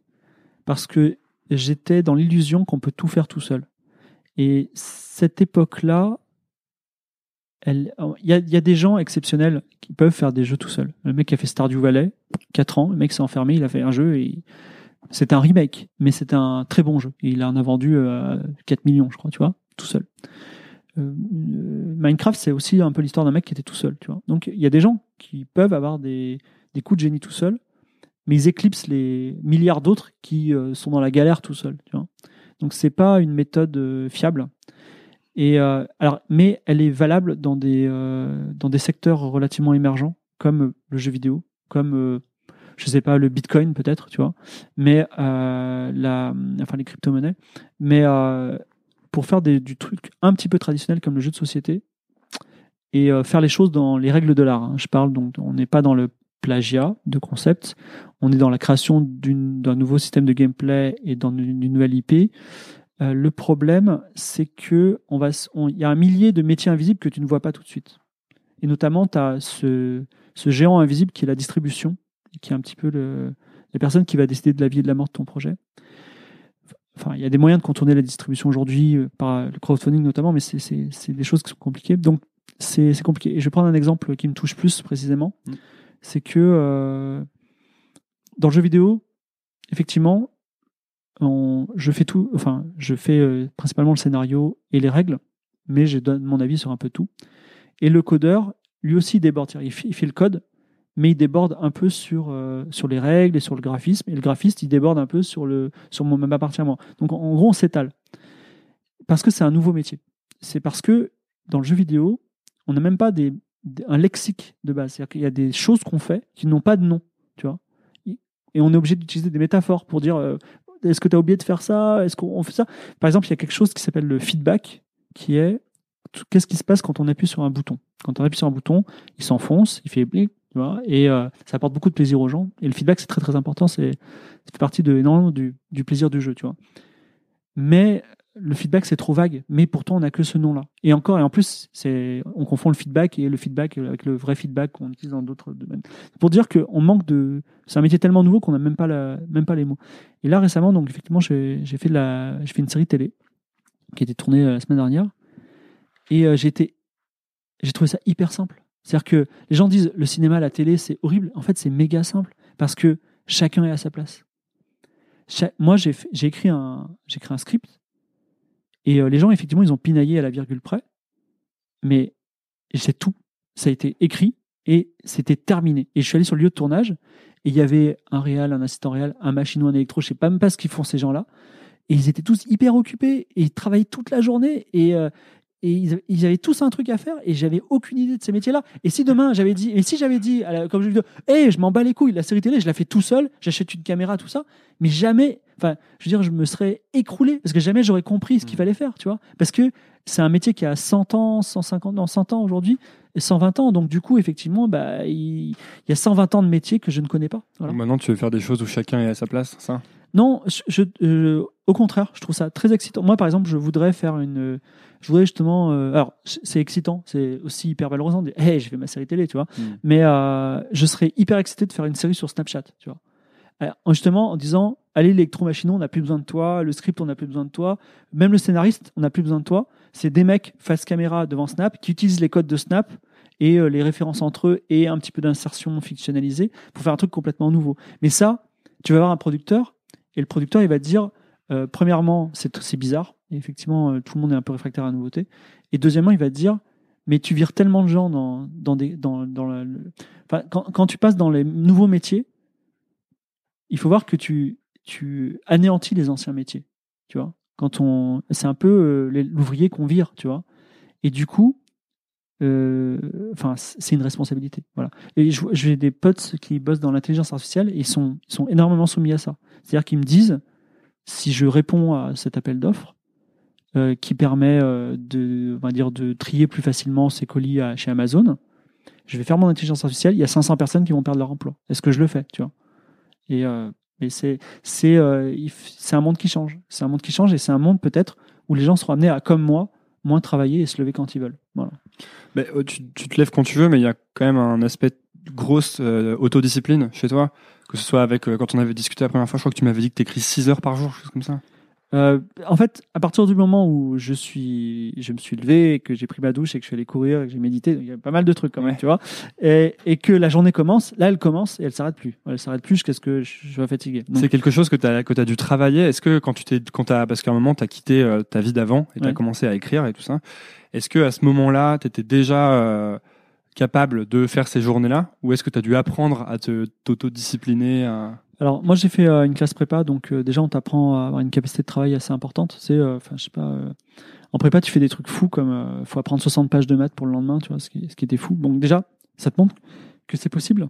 parce que j'étais dans l'illusion qu'on peut tout faire tout seul. Et cette époque-là, il y, a, des gens exceptionnels qui peuvent faire des jeux tout seuls. Le mec qui a fait Stardew Valley, 4 ans, le mec s'est enfermé, il a fait un jeu et c'est un remake, mais c'est un très bon jeu. Et il en a vendu euh, 4 millions, je crois, tu vois, tout seul. Euh, euh, Minecraft, c'est aussi un peu l'histoire d'un mec qui était tout seul, tu vois. Donc il y a des gens qui peuvent avoir des, coups de génie tout seuls, mais ils éclipsent les milliards d'autres qui euh, sont dans la galère tout seuls, tu vois. Donc c'est pas une méthode euh, fiable. Et euh, alors, mais elle est valable dans des dans des secteurs relativement émergents comme le jeu vidéo, comme je sais pas le Bitcoin peut-être, tu vois, mais la, enfin les crypto-monnaies, mais pour faire du truc un petit peu traditionnel comme le jeu de société et faire les choses dans les règles de l'art. hein. Je parle donc, on n'est pas dans le plagiat de concept, on est dans la création d'un nouveau système de gameplay et dans une, nouvelle IP. Euh, le problème, c'est que on va, y a un millier de métiers invisibles que tu ne vois pas tout de suite. Et notamment, tu as ce, géant invisible qui est la distribution, qui est un petit peu la personne qui va décider de la vie et de la mort de ton projet. Enfin, il y a des moyens de contourner la distribution aujourd'hui, euh, par le crowdfunding notamment, mais c'est- des choses qui sont compliquées. Donc, c'est c'est compliqué. Et je vais prendre un exemple qui me touche plus précisément. Mm. C'est que euh, dans le jeu vidéo, effectivement, je fais tout, enfin, je fais euh, principalement le scénario et les règles. mais je donne mon avis sur un peu tout. Et le codeur, lui aussi, déborde. Il fait, le code, mais il déborde un peu sur, euh, sur les règles et sur le graphisme. Et le graphiste, il déborde un peu sur, le, sur mon, ma partie à moi. Donc en, en gros, on s'étale. Parce que c'est un nouveau métier. C'est parce que dans le jeu vidéo, on n'a même pas des- un lexique de base. C'est-à-dire qu'il y a des choses qu'on fait qui n'ont pas de nom. Tu vois et on est obligé d'utiliser des métaphores pour dire euh, est-ce que tu as oublié de faire ça? Est-ce qu'on fait ça? Par exemple, il y a quelque chose qui s'appelle le feedback, qui est qu'est-ce qui se passe quand on appuie sur un bouton? Quand on appuie sur un bouton, il s'enfonce, il fait blic, tu vois, et euh, ça apporte beaucoup de plaisir aux gens. Et le feedback, c'est très très important, c'est ça fait partie de énormément du, du plaisir du jeu, tu vois. Mais le feedback, c'est trop vague. Mais pourtant, on n'a que ce nom-là. Et encore, et en plus, on confond le feedback et le feedback avec le vrai feedback qu'on utilise dans d'autres domaines. Pour dire qu'on manque de. C'est un métier tellement nouveau qu'on n'a même pas les mots. Et là récemment, donc effectivement, j'ai fait une série télé qui a été tournée euh, la semaine dernière, et euh, j'ai trouvé ça hyper simple. C'est-à-dire que les gens disent le cinéma, la télé, c'est horrible. En fait, c'est méga simple parce que chacun est à sa place. Moi, j'ai écrit un script, et euh, les gens effectivement, ils ont pinaillé à la virgule près, mais c'est tout. Ça a été écrit et c'était terminé. Et je suis allé sur le lieu de tournage et il y avait un réal, un assistant réal, un machino, un électro, je sais pas même pas ce qu'ils font ces gens-là. Et ils étaient tous hyper occupés et ils travaillaient toute la journée et, euh, ils, avaient, tous un truc à faire et j'avais aucune idée de ces métiers-là. Et si demain j'avais dit, et si j'avais dit, comme je vidéo, hé, je m'en bats les couilles, la série télé, je la fais tout seul, j'achète une caméra, tout ça, mais jamais, enfin, je veux dire, je me serais écroulé parce que jamais j'aurais compris ce qu'il Mm. fallait faire, tu vois. Parce que c'est un métier qui a 100 ans, 150, non, 100 ans aujourd'hui et 120 ans. Donc, du coup, effectivement, bah, il, il y a 120 ans de métier que je ne connais pas. Voilà. Maintenant, tu veux faire des choses où chacun est à sa place, ça? Non, je, je- euh, au contraire, je trouve ça très excitant. Moi, par exemple, je voudrais faire une. Je voudrais justement. euh, alors, c'est excitant, c'est aussi hyper valorisant de dire, hey, je fais ma série télé, tu vois. Mm. Mais euh, je serais hyper excité de faire une série sur Snapchat, tu vois. Alors, justement, en disant, allez, l'électromachino, on n'a plus besoin de toi, le script, on n'a plus besoin de toi, même le scénariste, on n'a plus besoin de toi. C'est des mecs face caméra devant Snap qui utilisent les codes de Snap et euh, les références entre eux et un petit peu d'insertion fictionnalisée pour faire un truc complètement nouveau. Mais ça, tu vas avoir un producteur et le producteur, il va te dire, euh, premièrement, c'est bizarre. Et effectivement, euh, tout le monde est un peu réfractaire à la nouveauté. Et deuxièmement, il va te dire, mais tu vires tellement de gens dans, dans des, dans, dans la- le- quand, quand tu passes dans les nouveaux métiers, il faut voir que tu, tu anéantis les anciens métiers. Tu vois, quand on, c'est un peu euh, l'ouvrier qu'on vire, tu vois. Et du coup, euh, enfin, c'est une responsabilité. Voilà. Et j'ai des potes qui bossent dans l'intelligence artificielle et ils sont, sont énormément soumis à ça. C'est-à-dire qu'ils me disent, si je réponds à cet appel d'offres, euh, qui permet de, on va dire, de trier plus facilement ces colis chez Amazon, je vais faire mon intelligence artificielle, il y a 500 personnes qui vont perdre leur emploi. Est-ce que je le fais, tu vois? Et euh, c'est c'est euh, c'est un monde qui change. C'est un monde qui change et c'est un monde peut-être où les gens seront amenés à, comme moi, moins travailler et se lever quand ils veulent. Voilà. Mais, euh, tu, te lèves quand tu veux, mais il y a quand même un aspect grosse euh, autodiscipline chez toi. Que ce soit avec, quand on avait discuté la première fois, je crois que tu m'avais dit que tu écris 6 heures par jour, quelque chose comme ça. Euh, en fait, à partir du moment où je suis, je me suis levé, et que j'ai pris ma douche et que je suis allé courir, et que j'ai médité, il y a pas mal de trucs quand même, Ouais. tu vois, et, et que la journée commence, là elle commence et elle s'arrête plus. Elle s'arrête plus jusqu'à ce que je sois fatigué. C'est quelque chose que tu as, que as dû travailler. Est-ce que quand tu t'es, quand parce qu'à un moment, tu as quitté euh, ta vie d'avant et tu as Ouais. commencé à écrire et tout ça, est-ce que à ce moment-là, tu étais déjà euh, capable de faire ces journées-là ou est-ce que tu as dû apprendre à te, t'autodiscipliner à... Alors moi j'ai fait euh, une classe prépa, donc euh, déjà on t'apprend à avoir une capacité de travail assez importante. C'est, euh, enfin pas, en prépa tu fais des trucs fous comme euh, faut apprendre 60 pages de maths pour le lendemain, tu vois, ce qui, ce qui était fou. Donc déjà ça te montre que c'est possible.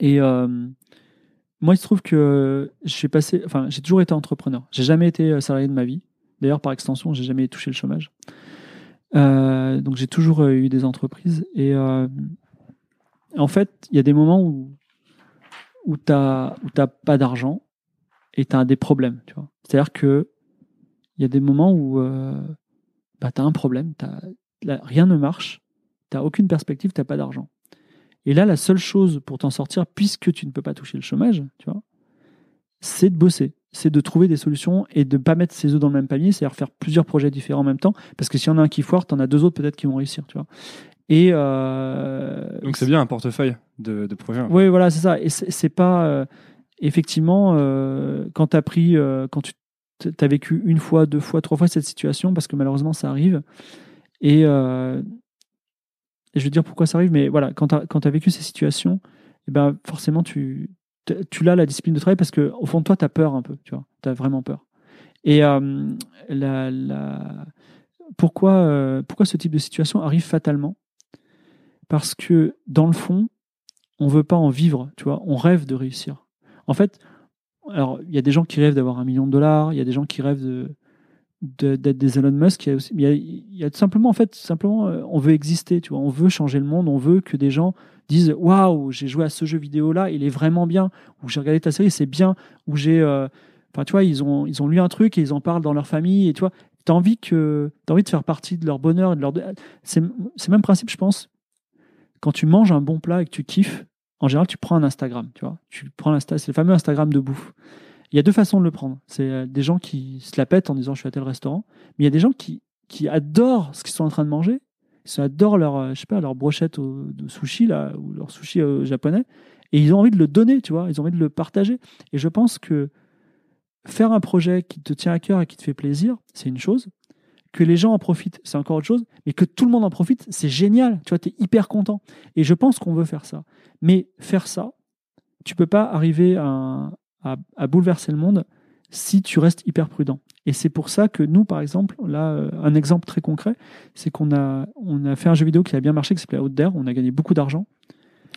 Et moi il se trouve que j'ai passé, enfin j'ai toujours été entrepreneur. J'ai jamais été salarié de ma vie. D'ailleurs par extension j'ai jamais touché le chômage. Donc j'ai toujours eu des entreprises et en fait il y a des moments où où tu n'as pas d'argent et tu as des problèmes. tu vois. C'est-à-dire que il y a des moments où euh, bah, tu as un problème, rien ne marche, tu n'as aucune perspective, tu n'as pas d'argent. Et là, la seule chose pour t'en sortir, puisque tu ne peux pas toucher le chômage, c'est de bosser, c'est de trouver des solutions et de ne pas mettre ses œufs dans le même panier, c'est-à-dire faire plusieurs projets différents en même temps, parce que s'il y en a un qui foire, tu en as deux autres peut-être qui vont réussir. Et euh, Donc c'est bien un portefeuille de, de projets. oui, voilà, c'est ça. Et c'est pas. euh, effectivement, euh, quand tu as pris. quand tu as vécu une fois, deux fois, trois fois cette situation, parce que malheureusement, ça arrive. Et, euh, et je veux dire pourquoi ça arrive, mais voilà, quand tu as, vécu ces situations, eh ben, forcément, tu, tu l'as la discipline de travail parce qu'au fond de toi, tu as peur un peu, tu vois, tu as vraiment peur. Et euh, la, la, pourquoi, euh, pourquoi ce type de situation arrive fatalement? Parce que dans le fond, on veut pas en vivre, tu vois, on rêve de réussir. En fait, alors il y a des gens qui rêvent d'avoir un million de dollars, il y a des gens qui rêvent d'être des Elon Musk, il y, a a, simplement en fait simplement euh, on veut exister, tu vois, on veut changer le monde, on veut que des gens disent waouh j'ai joué à ce jeu vidéo là, il est vraiment bien, ou j'ai regardé ta série c'est bien, ou j'ai euh, Enfin, tu vois, ils ont, ils ont lu un truc et ils en parlent dans leur famille. Et tu vois, tu as envie, que, as envie de faire partie de leur bonheur. De leur... C'est le même principe, je pense. Quand tu manges un bon plat et que tu kiffes, en général, tu prends un Instagram. Tu vois, tu prends c'est le fameux Instagram de bouffe. Il y a deux façons de le prendre. C'est euh, des gens qui se la pètent en disant je suis à tel restaurant, mais il y a des gens qui, qui adorent ce qu'ils sont en train de manger. Ils adorent leur, euh, je sais pas, leur brochette de sushi là, ou leur sushi euh, japonais, et ils ont envie de le donner, tu vois, ils ont envie de le partager. Et je pense que faire un projet qui te tient à cœur et qui te fait plaisir, c'est une chose. Que les gens en profitent, c'est encore autre chose. Mais que tout le monde en profite, c'est génial. Tu vois, tu es hyper content. Et je pense qu'on veut faire ça. Mais faire ça, tu peux pas arriver à, à, bouleverser le monde si tu restes hyper prudent. Et c'est pour ça que nous, par exemple, là, euh, un exemple très concret, c'est qu'on a, on a fait un jeu vidéo qui a bien marché, qui s'appelait Out There. On a gagné beaucoup d'argent.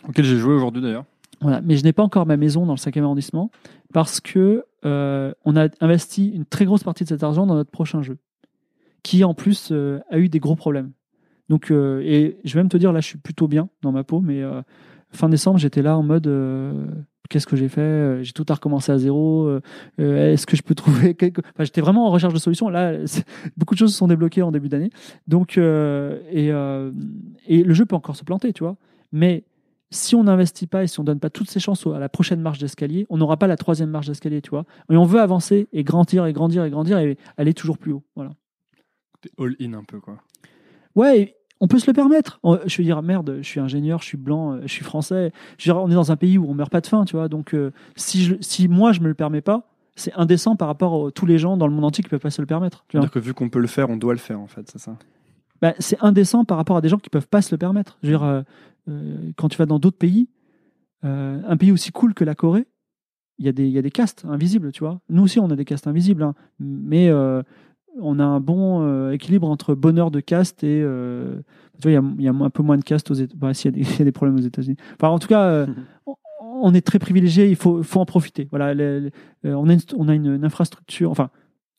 Auquel j'ai joué aujourd'hui d'ailleurs. Voilà. Mais je n'ai pas encore ma maison dans le 5e arrondissement parce que euh, on a investi une très grosse partie de cet argent dans notre prochain jeu, qui en plus euh, a eu des gros problèmes. Donc, euh, et je vais même te dire, là, je suis plutôt bien dans ma peau, mais fin décembre, j'étais là en mode qu'est-ce que j'ai fait J'ai tout à recommencer à zéro. Est-ce que je peux trouver quelque... enfin, J'étais vraiment en recherche de solutions. Là, beaucoup de choses se sont débloquées en début d'année. Donc, et, le jeu peut encore se planter, tu vois. Mais si on n'investit pas et si on donne pas toutes ces chances à la prochaine marche d'escalier, on n'aura pas la troisième marche d'escalier, tu vois. Et on veut avancer et grandir et grandir et grandir et aller toujours plus haut. Voilà. All-in un peu, quoi. Ouais, on peut se le permettre. Je veux dire, merde, je suis ingénieur, je suis blanc, je suis français. Je veux dire, on est dans un pays où on meurt pas de faim, tu vois. Donc, euh, si, je, si moi, je me le permets pas, c'est indécent par rapport à tous les gens dans le monde entier qui peuvent pas se le permettre. Tu dire que vu qu'on peut le faire, on doit le faire, en fait, c'est ça bah, c'est indécent par rapport à des gens qui peuvent pas se le permettre. Je veux dire, euh, euh, quand tu vas dans d'autres pays, euh, un pays aussi cool que la Corée, il y, a des, y a des castes invisibles, tu vois. Nous aussi, on a des castes invisibles, hein. mais euh, on a un bon équilibre entre bonheur de caste et. tu vois, il y, a, un peu moins de castes aux États-Unis. Bah, il, y, a des problèmes aux États-Unis. Enfin, en tout cas, on, est très privilégié, il faut, faut en profiter. Voilà, on a, une, on a une, infrastructure. Enfin,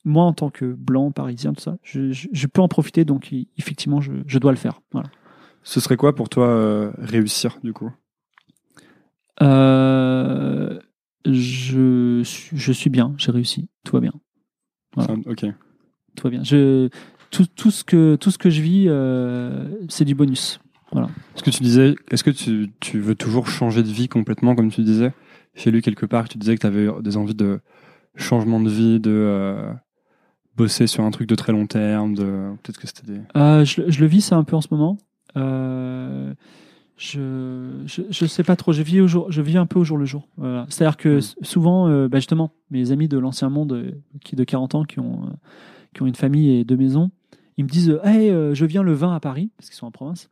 moi, en tant que blanc, parisien, tout ça, je, je, peux en profiter, donc effectivement, je, je dois le faire. Voilà. Ce serait quoi pour toi euh, réussir du coup? Euh, je, je suis bien, j'ai réussi, tout va bien. Ok. Tout va bien. Je, tout, tout, ce que, tout ce que je vis, euh, c'est du bonus. Voilà. Est-ce que tu disais, est-ce que tu, tu, veux toujours changer de vie complètement, comme tu disais? J'ai lu quelque part que tu disais que tu avais des envies de changement de vie, de bosser sur un truc de très long terme, de peut-être que c'était des. je, je, le vis ça un peu en ce moment. Euh, je, je, sais pas trop. Je vis, au jour, je vis un peu au jour le jour. C'est-à-dire que hmm. souvent, euh, bah, justement, mes amis de l'ancien monde, euh, qui de 40 ans, qui ont, qui ont une famille et deux maisons, ils me disent Hey, je viens le 20 à Paris, parce qu'ils sont en province.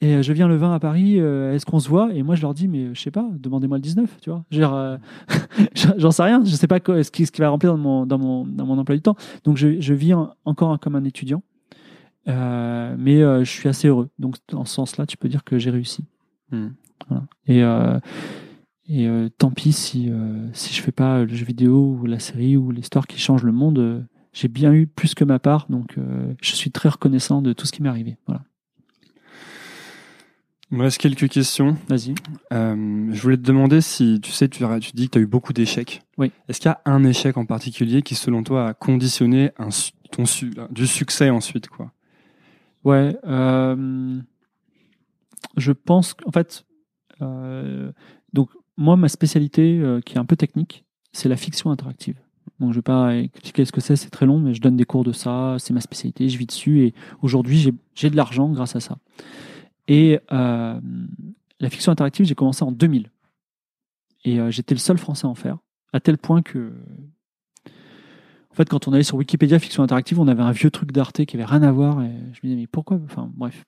Et je viens le 20 à Paris, est-ce qu'on se voit? Et moi, je leur dis, mais je sais pas, demandez-moi le 19, tu vois. J'en sais rien, je sais pas ce qui, ce qui va remplir dans mon, dans, mon, dans mon emploi du temps. Donc, je, je vis encore comme un étudiant. Euh, mais euh, je suis assez heureux. Donc, dans ce sens-là, tu peux dire que j'ai réussi. Hmm. Et, euh, et tant pis si, si je fais pas le jeu vidéo ou la série ou l'histoire qui change le monde. J'ai bien eu plus que ma part, donc je suis très reconnaissant de tout ce qui m'est arrivé. Voilà. Il me reste quelques questions. Vas-y. je voulais te demander si, tu sais, tu, tu dis que tu as eu beaucoup d'échecs. Oui. Est-ce qu'il y a un échec en particulier qui, selon toi, a conditionné un, ton du succès ensuite quoi? Ouais, euh, je pense qu'en fait, euh, donc moi ma spécialité euh, qui est un peu technique, c'est la fiction interactive. Donc je vais pas expliquer ce que c'est, c'est très long, mais je donne des cours de ça, c'est ma spécialité, je vis dessus et aujourd'hui j'ai de l'argent grâce à ça. Et la fiction interactive, j'ai commencé en 2000 et j'étais le seul Français à en faire, à tel point que En fait, quand on allait sur Wikipédia Fiction Interactive, on avait un vieux truc d'Arte qui avait rien à voir. Et je me disais, mais pourquoi? Enfin, bref.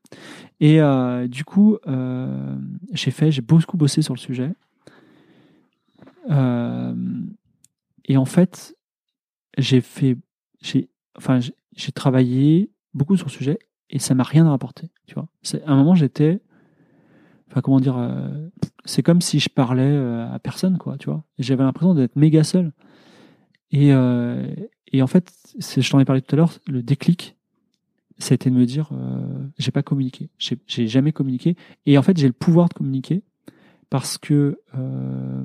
Et euh, du coup, euh, j'ai fait, j'ai beaucoup bossé sur le sujet. Euh, et en fait, j'ai fait, j'ai, enfin, j'ai- travaillé beaucoup sur le sujet et ça m'a rien rapporté. Tu vois, c'est à un moment j'étais, enfin, comment dire, euh, c'est comme si je parlais euh, à personne, quoi. Tu vois, j'avais l'impression d'être méga seul. Et, euh, et en fait, je t'en ai parlé tout à l'heure, le déclic, été de me dire, euh, j'ai pas communiqué, j'ai j'ai jamais communiqué. Et en fait, j'ai le pouvoir de communiquer parce que euh,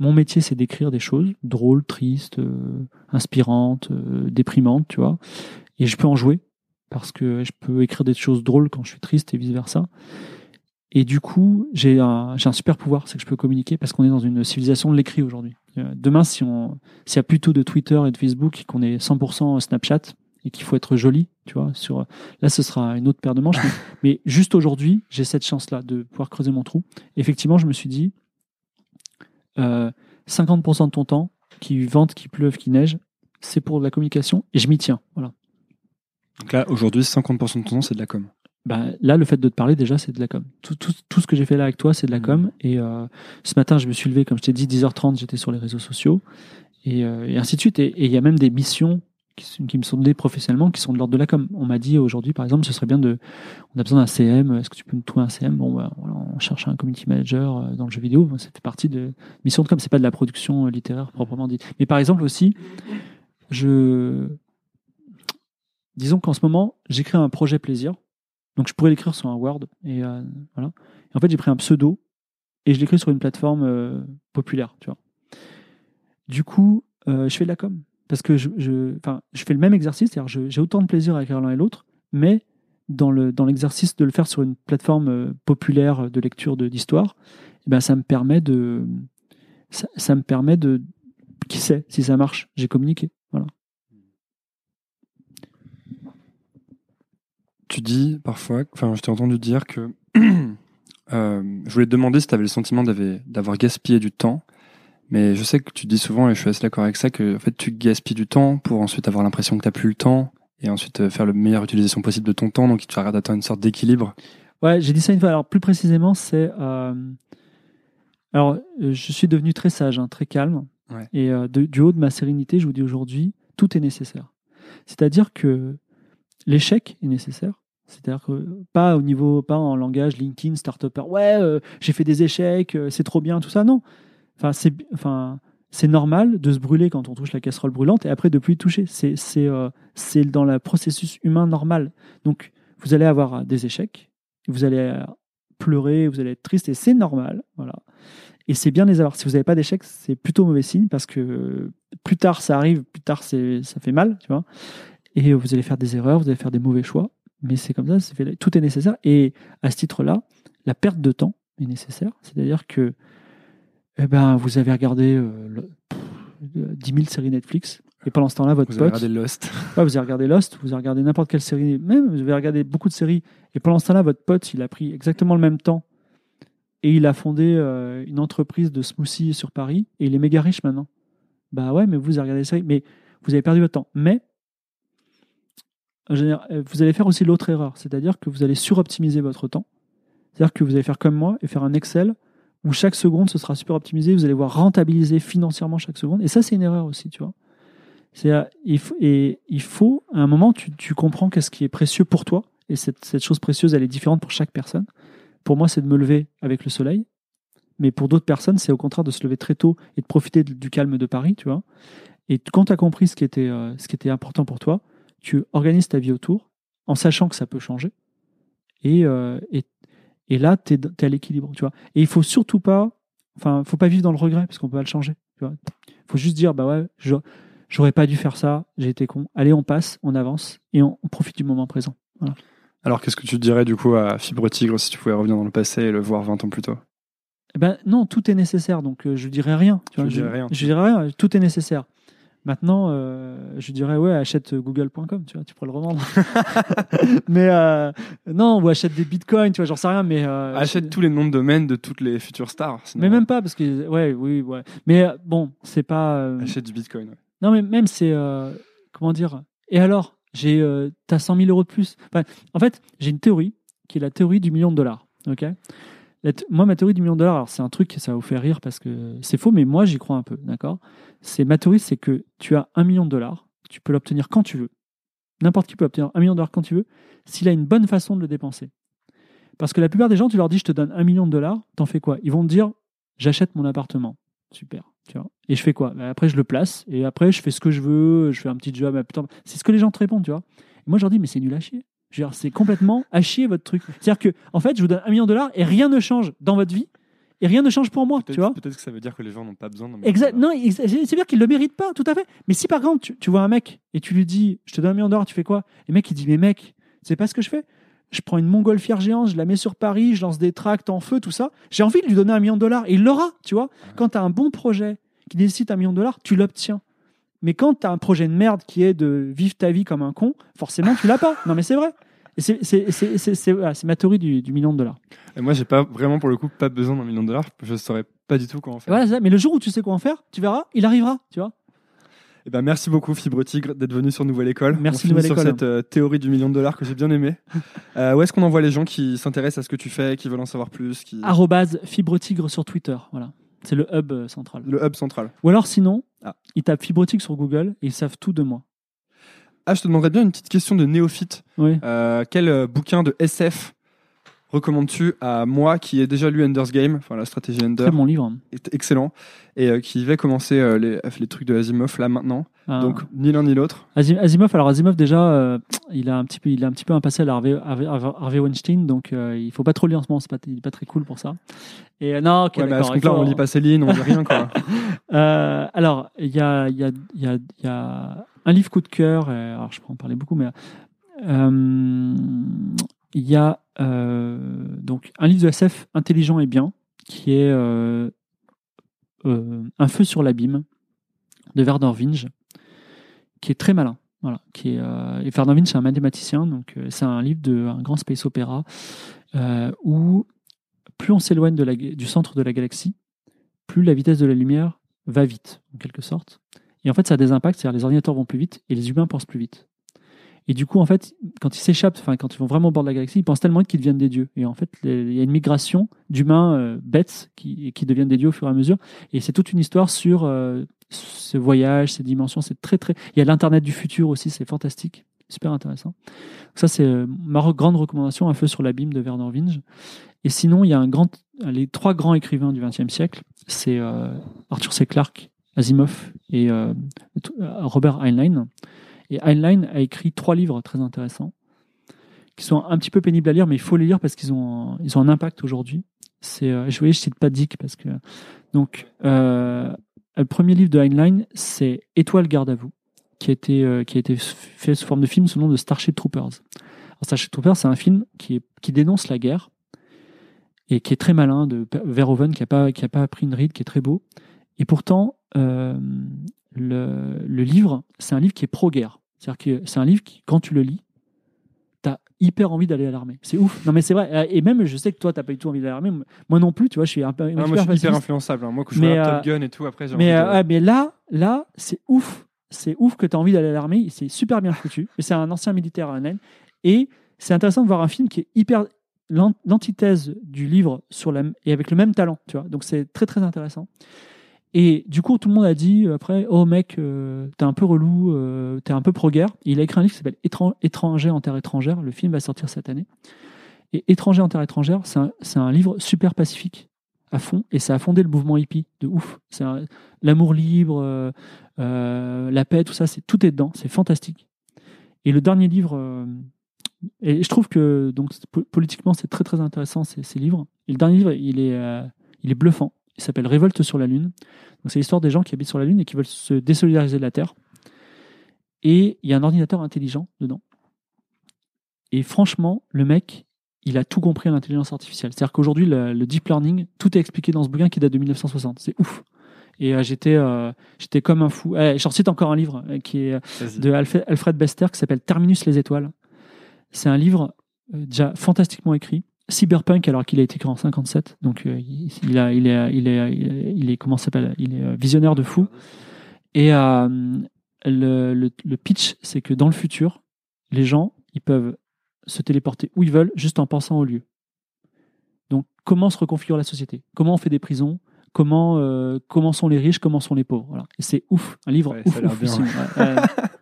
mon métier, c'est d'écrire des choses drôles, tristes, euh, inspirantes, euh, déprimantes, tu vois. Et je peux en jouer parce que je peux écrire des choses drôles quand je suis triste et vice versa. Et du coup, j'ai un, j'ai un super pouvoir, c'est que je peux communiquer parce qu'on est dans une civilisation de l'écrit aujourd'hui. Euh, Demain, si on, s'il y a plutôt de Twitter et de Facebook, et qu'on est 100% Snapchat et qu'il faut être joli, tu vois, sur, là, ce sera une autre paire de manches. mais, mais juste aujourd'hui, j'ai cette chance-là de pouvoir creuser mon trou. Effectivement, je me suis dit, euh, 50% de ton temps, qu'il vente, qu'il pleuve, qu'il neige, c'est pour de la communication et je m'y tiens. Voilà. Donc là, aujourd'hui, 50% de ton temps, c'est de la com. Bah, là, le fait de te parler, déjà, c'est de la com. Tout, tout, tout ce que j'ai fait là avec toi, c'est de la Mhm. com. Et euh, ce matin, je me suis levé, comme je t'ai dit, 10h30, j'étais sur les réseaux sociaux. Et, euh, et ainsi de suite. Et il y a même des missions qui, me sont données professionnellement qui sont de l'ordre de la com. On m'a dit aujourd'hui, par exemple, ce serait bien de. On a besoin d'un CM. Est-ce que tu peux nous trouver un CM Bon, voilà, on cherche un community manager euh, dans le jeu vidéo. Ça fait partie de missions de com. C'est pas de la production euh, littéraire proprement dit. Mais par exemple aussi, je. Disons qu'en ce moment, j'écris un projet plaisir. Donc je pourrais l'écrire sur un Word. Et euh, voilà. En fait, j'ai pris un pseudo et je l'écris sur une plateforme populaire, tu vois. Du coup, je fais de la com. Parce que je, je, je fais le même exercice, c'est-à-dire j'ai autant de plaisir à écrire l'un et l'autre, mais dans le dans l'exercice de le faire sur une plateforme euh, populaire de lecture d'histoire, eh ben, ça me permet de ça, me permet de qui sait si ça marche, j'ai communiqué. Voilà. Tu dis parfois, enfin, je t'ai entendu dire que euh, je voulais te demander si tu avais le sentiment d'avoir gaspillé du temps, mais je sais que tu dis souvent, et je suis assez d'accord avec ça, que en fait, tu gaspilles du temps pour ensuite avoir l'impression que tu plus le temps et ensuite euh, faire la meilleure utilisation possible de ton temps, donc il te fait d'atteindre une sorte d'équilibre. Ouais, j'ai dit ça une fois. Alors plus précisément, c'est euh, alors euh, je suis devenu très sage, hein, très calme, Ouais. et euh, de- du haut de ma sérénité, je vous dis aujourd'hui, tout est nécessaire. C'est-à-dire que l'échec est nécessaire. C'est-à-dire que pas au niveau, pas en langage LinkedIn, Startupper. Ouais, j'ai fait des échecs, c'est trop bien, tout ça. Non. Enfin, c'est, normal de se brûler quand on touche la casserole brûlante et après de plus y toucher. C'est, euh, dans le processus humain normal. Donc, vous allez avoir euh, des échecs, vous allez euh, pleurer, vous allez être triste et c'est normal. Voilà. Et c'est bien de les avoir. Si vous n'avez pas d'échecs, c'est plutôt mauvais signe parce que plus tard ça arrive, plus tard ça fait mal, tu vois. Et vous allez faire des erreurs, vous allez faire des mauvais choix. Mais c'est comme ça, tout est nécessaire. Et à ce titre-là, la perte de temps est nécessaire. C'est-à-dire que eh ben, vous avez regardé euh, le- pff, euh, 10 000 séries Netflix. Et pendant ce temps-là, votre Vous avez pote, regardé Lost. Ouais, vous avez regardé Lost, vous avez regardé n'importe quelle série, même vous avez regardé beaucoup de séries. Et pendant ce temps-là, votre pote, il a pris exactement le même temps et il a fondé euh, une entreprise de smoothies sur Paris et il est méga riche maintenant. Bah ouais, mais vous avez regardé séries, mais vous avez perdu votre temps. Mais en général, euh, vous allez faire aussi l'autre erreur, c'est-à-dire que vous allez suroptimiser votre temps. C'est-à-dire que vous allez faire comme moi et faire un Excel où chaque seconde ce sera super optimisé, vous allez voir rentabiliser financièrement chaque seconde. Et ça, c'est une erreur aussi, tu vois. C'est, euh, il faut, et il faut, à un moment, tu, tu comprends qu'est-ce qui est précieux pour toi. Et cette, cette chose précieuse, elle est différente pour chaque personne. Pour moi, c'est de me lever avec le soleil. Mais pour d'autres personnes, c'est au contraire de se lever très tôt et de profiter du calme de Paris, tu vois. Et quand tu as compris ce qui, était, euh, ce qui était important pour toi, tu organises ta vie autour en sachant que ça peut changer. Et, euh, et, et là, tu es, à l'équilibre, tu vois. Et il faut surtout pas, enfin, faut pas vivre dans le regret parce qu'on peut pas le changer, tu vois. faut juste dire, bah ouais, je- j'aurais pas dû faire ça, j'ai été con. Allez, on passe, on avance et on, on profite du moment présent. Alors, qu'est-ce que tu dirais du coup à Fibre Tigre si tu pouvais revenir dans le passé et le voir 20 ans plus tôt? Eh ben non, tout est nécessaire, donc euh, je dirais rien. Tu Je vois, dirais je, rien. je dirais rien, tout est nécessaire. Maintenant, euh, je dirais ouais, achète google.com, tu vois, tu pourrais le revendre. mais euh, non, ou achète des bitcoins, tu vois, j'en sais rien, mais euh, Achète tous les noms de domaines de toutes les futures stars. sinon- Mais même pas parce que ouais, oui, ouais. Mais euh, bon, c'est pas. euh, Achète du Bitcoin. ouais. Non, mais même c'est. euh, comment dire Et alors, j'ai, euh, t'as 100 000 euros de plus. Enfin, en fait, j'ai une théorie qui est la théorie du million de dollars. Ok? Moi, ma théorie du million de dollars, alors c'est un truc ça va vous faire rire parce que c'est faux, mais moi j'y crois un peu, d'accord? C'est ma théorie, c'est que tu as un million de dollars, tu peux l'obtenir quand tu veux. N'importe qui peut obtenir un million de dollars quand tu veux, s'il a une bonne façon de le dépenser. Parce que la plupart des gens, tu leur dis, je te donne un million de dollars, t'en fais quoi? Ils vont te dire, j'achète mon appartement. Super. Tu vois. Et je fais quoi? Ben, Après, je le place. Et après, je fais ce que je veux. Je fais un petit job. C'est ce que les gens te répondent, tu vois. Et moi, je leur dis, mais c'est nul à chier. C'est complètement à chier votre truc. C'est-à-dire que, en fait, je vous donne un million de dollars et rien ne change dans votre vie. Et rien ne change pour moi, tu vois. Peut-être que ça veut dire que les gens n'ont pas besoin d'un Exact. Non, ex- c'est-à-dire qu'il ne le mérite pas, tout à fait. Mais si par exemple, tu, tu vois un mec et tu lui dis, je te donne un million de dollars, tu fais quoi? Et le mec, il dit, mais mec, c'est pas ce que je fais Je prends une montgolfière géante, je la mets sur Paris, je lance des tracts en feu, tout ça. J'ai envie de lui donner un million de dollars. Et il l'aura, tu vois. Quand tu as un bon projet qui nécessite un million de dollars, tu l'obtiens. Mais quand tu as un projet de merde qui est de vivre ta vie comme un con, forcément, tu l'as pas. Non, mais c'est vrai. C'est- ma théorie du, du million de dollars. Et moi, j'ai pas vraiment pour le coup pas besoin d'un million de dollars. Je saurais pas du tout comment faire. Voilà, ça. Mais le jour où tu sais quoi en faire, tu verras, il arrivera, tu vois. Eh ben, merci beaucoup Fibre Tigre d'être venu sur Nouvelle École. Merci, On Nouvelle sur École. cette euh, théorie du million de dollars que j'ai bien aimé. Euh, où est-ce qu'on envoie les gens qui s'intéressent à ce que tu fais, qui veulent en savoir plus, qui... fibre tigre sur Twitter. Voilà. C'est le hub euh, central. le hub central. Ou alors sinon, Ah. ils tapent fibre tigre sur Google et ils savent tout de moi. Ah, je te demanderais bien une petite question de néophyte. Oui. Euh, quel euh, bouquin de SF recommandes-tu à moi qui ai déjà lu Ender's Game, enfin la stratégie Ender, Très bon livre. est excellent, et euh, qui va commencer euh, les, les trucs de Asimov là maintenant. Ah. Donc ni l'un ni l'autre. Asim- Asimov, alors Asimov déjà, euh, il a un petit peu, il a un petit peu un passé à la Harvey, Harvey, Harvey Weinstein, donc euh, il faut pas trop lire en ce moment. C'est pas, il est pas très cool pour ça. Et euh, non, ok, ouais, mais à d'accord, ce il compte-là, faut- on lit pas Céline, on lit rien quoi. Euh, alors, il y a, il y, a, il y, a, il y a un livre coup de cœur, euh, alors je peux en parler beaucoup, mais euh, il y a euh, donc un livre de SF intelligent et bien, qui est Un feu sur l'abîme de Werner Vinge, qui est très malin. Voilà, qui est, c'est un mathématicien, donc c'est un livre de un grand space opéra où plus on s'éloigne du centre de la galaxie, plus la vitesse de la lumière va vite, en quelque sorte. Et en fait, ça a des impacts, c'est-à-dire les ordinateurs vont plus vite et les humains pensent plus vite. Et du coup, en fait, quand ils s'échappent, enfin, quand ils vont vraiment au bord de la galaxie, ils pensent tellement qu'ils deviennent des dieux. Et en fait, il y a une migration d'humains euh, bêtes qui, qui deviennent des dieux au fur et à mesure. Et c'est toute une histoire sur euh, ce voyage, ces dimensions. C'est très, très. Il y a l'Internet du futur aussi, c'est fantastique. Super intéressant. Ça, c'est euh, ma grande recommandation, Un feu sur l'abîme de Werner Vinge. Et sinon, il y a un grand, les trois grands écrivains du XXe siècle, c'est Arthur C. Clarke, Asimov et euh, Robert Heinlein. Et Heinlein a écrit trois livres très intéressants, qui sont un petit peu pénibles à lire, mais il faut les lire parce qu'ils ont, ils ont un impact aujourd'hui. C'est, euh, je voyais, je cite pas Dick parce que donc euh, le premier livre de Heinlein, c'est Étoile garde à vous, qui a été qui a été fait sous forme de film sous le nom de Starship Troopers. Alors, Starship Troopers, c'est un film qui qui dénonce la guerre et qui est très malin de Verhoeven, qui a pas pas pris une ride, qui est très beau. Et pourtant, le, le livre, c'est un livre qui est pro-guerre. C'est-à-dire que c'est un livre qui, quand tu le lis, t'as hyper envie d'aller à l'armée. C'est ouf. Non mais c'est vrai. Et même, je sais que toi, t'as pas du tout envie d'aller à l'armée. Moi non plus. Tu vois, je suis un peu. Ah, moi, je suis hyper influençable. hein. Moi, quand je vois euh, Top Gun et tout, après, j'ai Mais, envie euh, de- ouais, mais là, là, c'est ouf. C'est ouf que tu as envie d'aller à l'armée. C'est super bien foutu. C'est un ancien militaire à Rennes. Et c'est intéressant de voir un film qui est hyper l'an- l'antithèse du livre sur la, et avec le même talent. Tu vois. Donc c'est très très intéressant. Et du coup, tout le monde a dit euh, après, oh mec, euh, t'es un peu relou, euh, t'es un peu pro-guerre. Il a écrit un livre qui s'appelle Étran- Étranger en terre étrangère. Le film va sortir cette année. Et Étranger en terre étrangère, c'est un, livre super pacifique à fond. Et ça a fondé le mouvement hippie de ouf. C'est l'amour libre, la paix, tout ça, c'est tout est dedans. C'est fantastique. Et le dernier livre, et je trouve que donc politiquement c'est très très intéressant ces, livres. Et le dernier livre, il est bluffant. Il s'appelle Révolte sur la Lune. C'est l'histoire des gens qui habitent sur la Lune et qui veulent se désolidariser de la Terre. Et il y a un ordinateur intelligent dedans. Et franchement, le mec, il a tout compris à l'intelligence artificielle. C'est-à-dire qu'aujourd'hui, le, le deep learning, tout est expliqué dans ce bouquin qui date de 1960. C'est ouf. Et euh, j'étais, euh, j'étais comme un fou. Eh, J'en cite encore un livre euh, qui est de Alfred, Bester qui s'appelle Terminus les étoiles. C'est un livre déjà fantastiquement écrit. Cyberpunk alors qu'il a été écrit en 57. Donc euh, il, il a, il est, il est, il est, comment s'appelle? Il est euh, visionnaire de fou. Et euh, le, le, le pitch, c'est que dans le futur, les gens, ils peuvent se téléporter où ils veulent juste en pensant au lieu. Donc, comment se reconfigure la société? Comment on fait des prisons? Comment, euh, comment sont les riches? Comment sont les pauvres? Voilà. Et c'est ouf, un livre Ouais, ouf, ça a l'air ouf, bien. Simon. Ouais, ouais.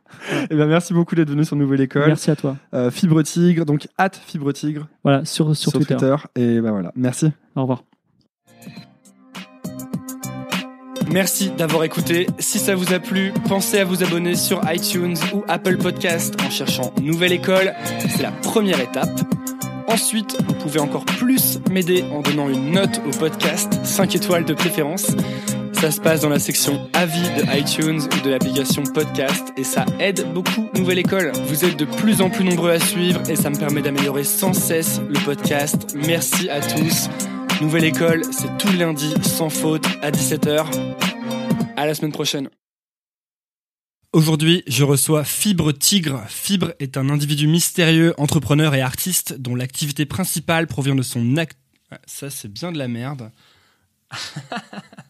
Eh ben, merci beaucoup d'être venu sur Nouvelle École. Merci à toi. Euh, Fibre Tigre, donc at Fibre Tigre Voilà, sur, sur, sur, Twitter. Twitter. Et ben voilà, merci. Au revoir. Merci d'avoir écouté. Si ça vous a plu, pensez à vous abonner sur iTunes ou Apple Podcast en cherchant Nouvelle École. C'est la première étape. Ensuite, vous pouvez encore plus m'aider en donnant une note au podcast, 5 étoiles de préférence. Ça se passe dans la section avis de iTunes ou de l'application podcast et ça aide beaucoup Nouvelle École. Vous êtes de plus en plus nombreux à suivre et ça me permet d'améliorer sans cesse le podcast. Merci à tous. Nouvelle École, c'est tous les lundis sans faute à 17h. À la semaine prochaine. Aujourd'hui, je reçois Fibre Tigre. Fibre est un individu mystérieux, entrepreneur et artiste dont l'activité principale provient de son act... Ah, Ça, c'est bien de la merde.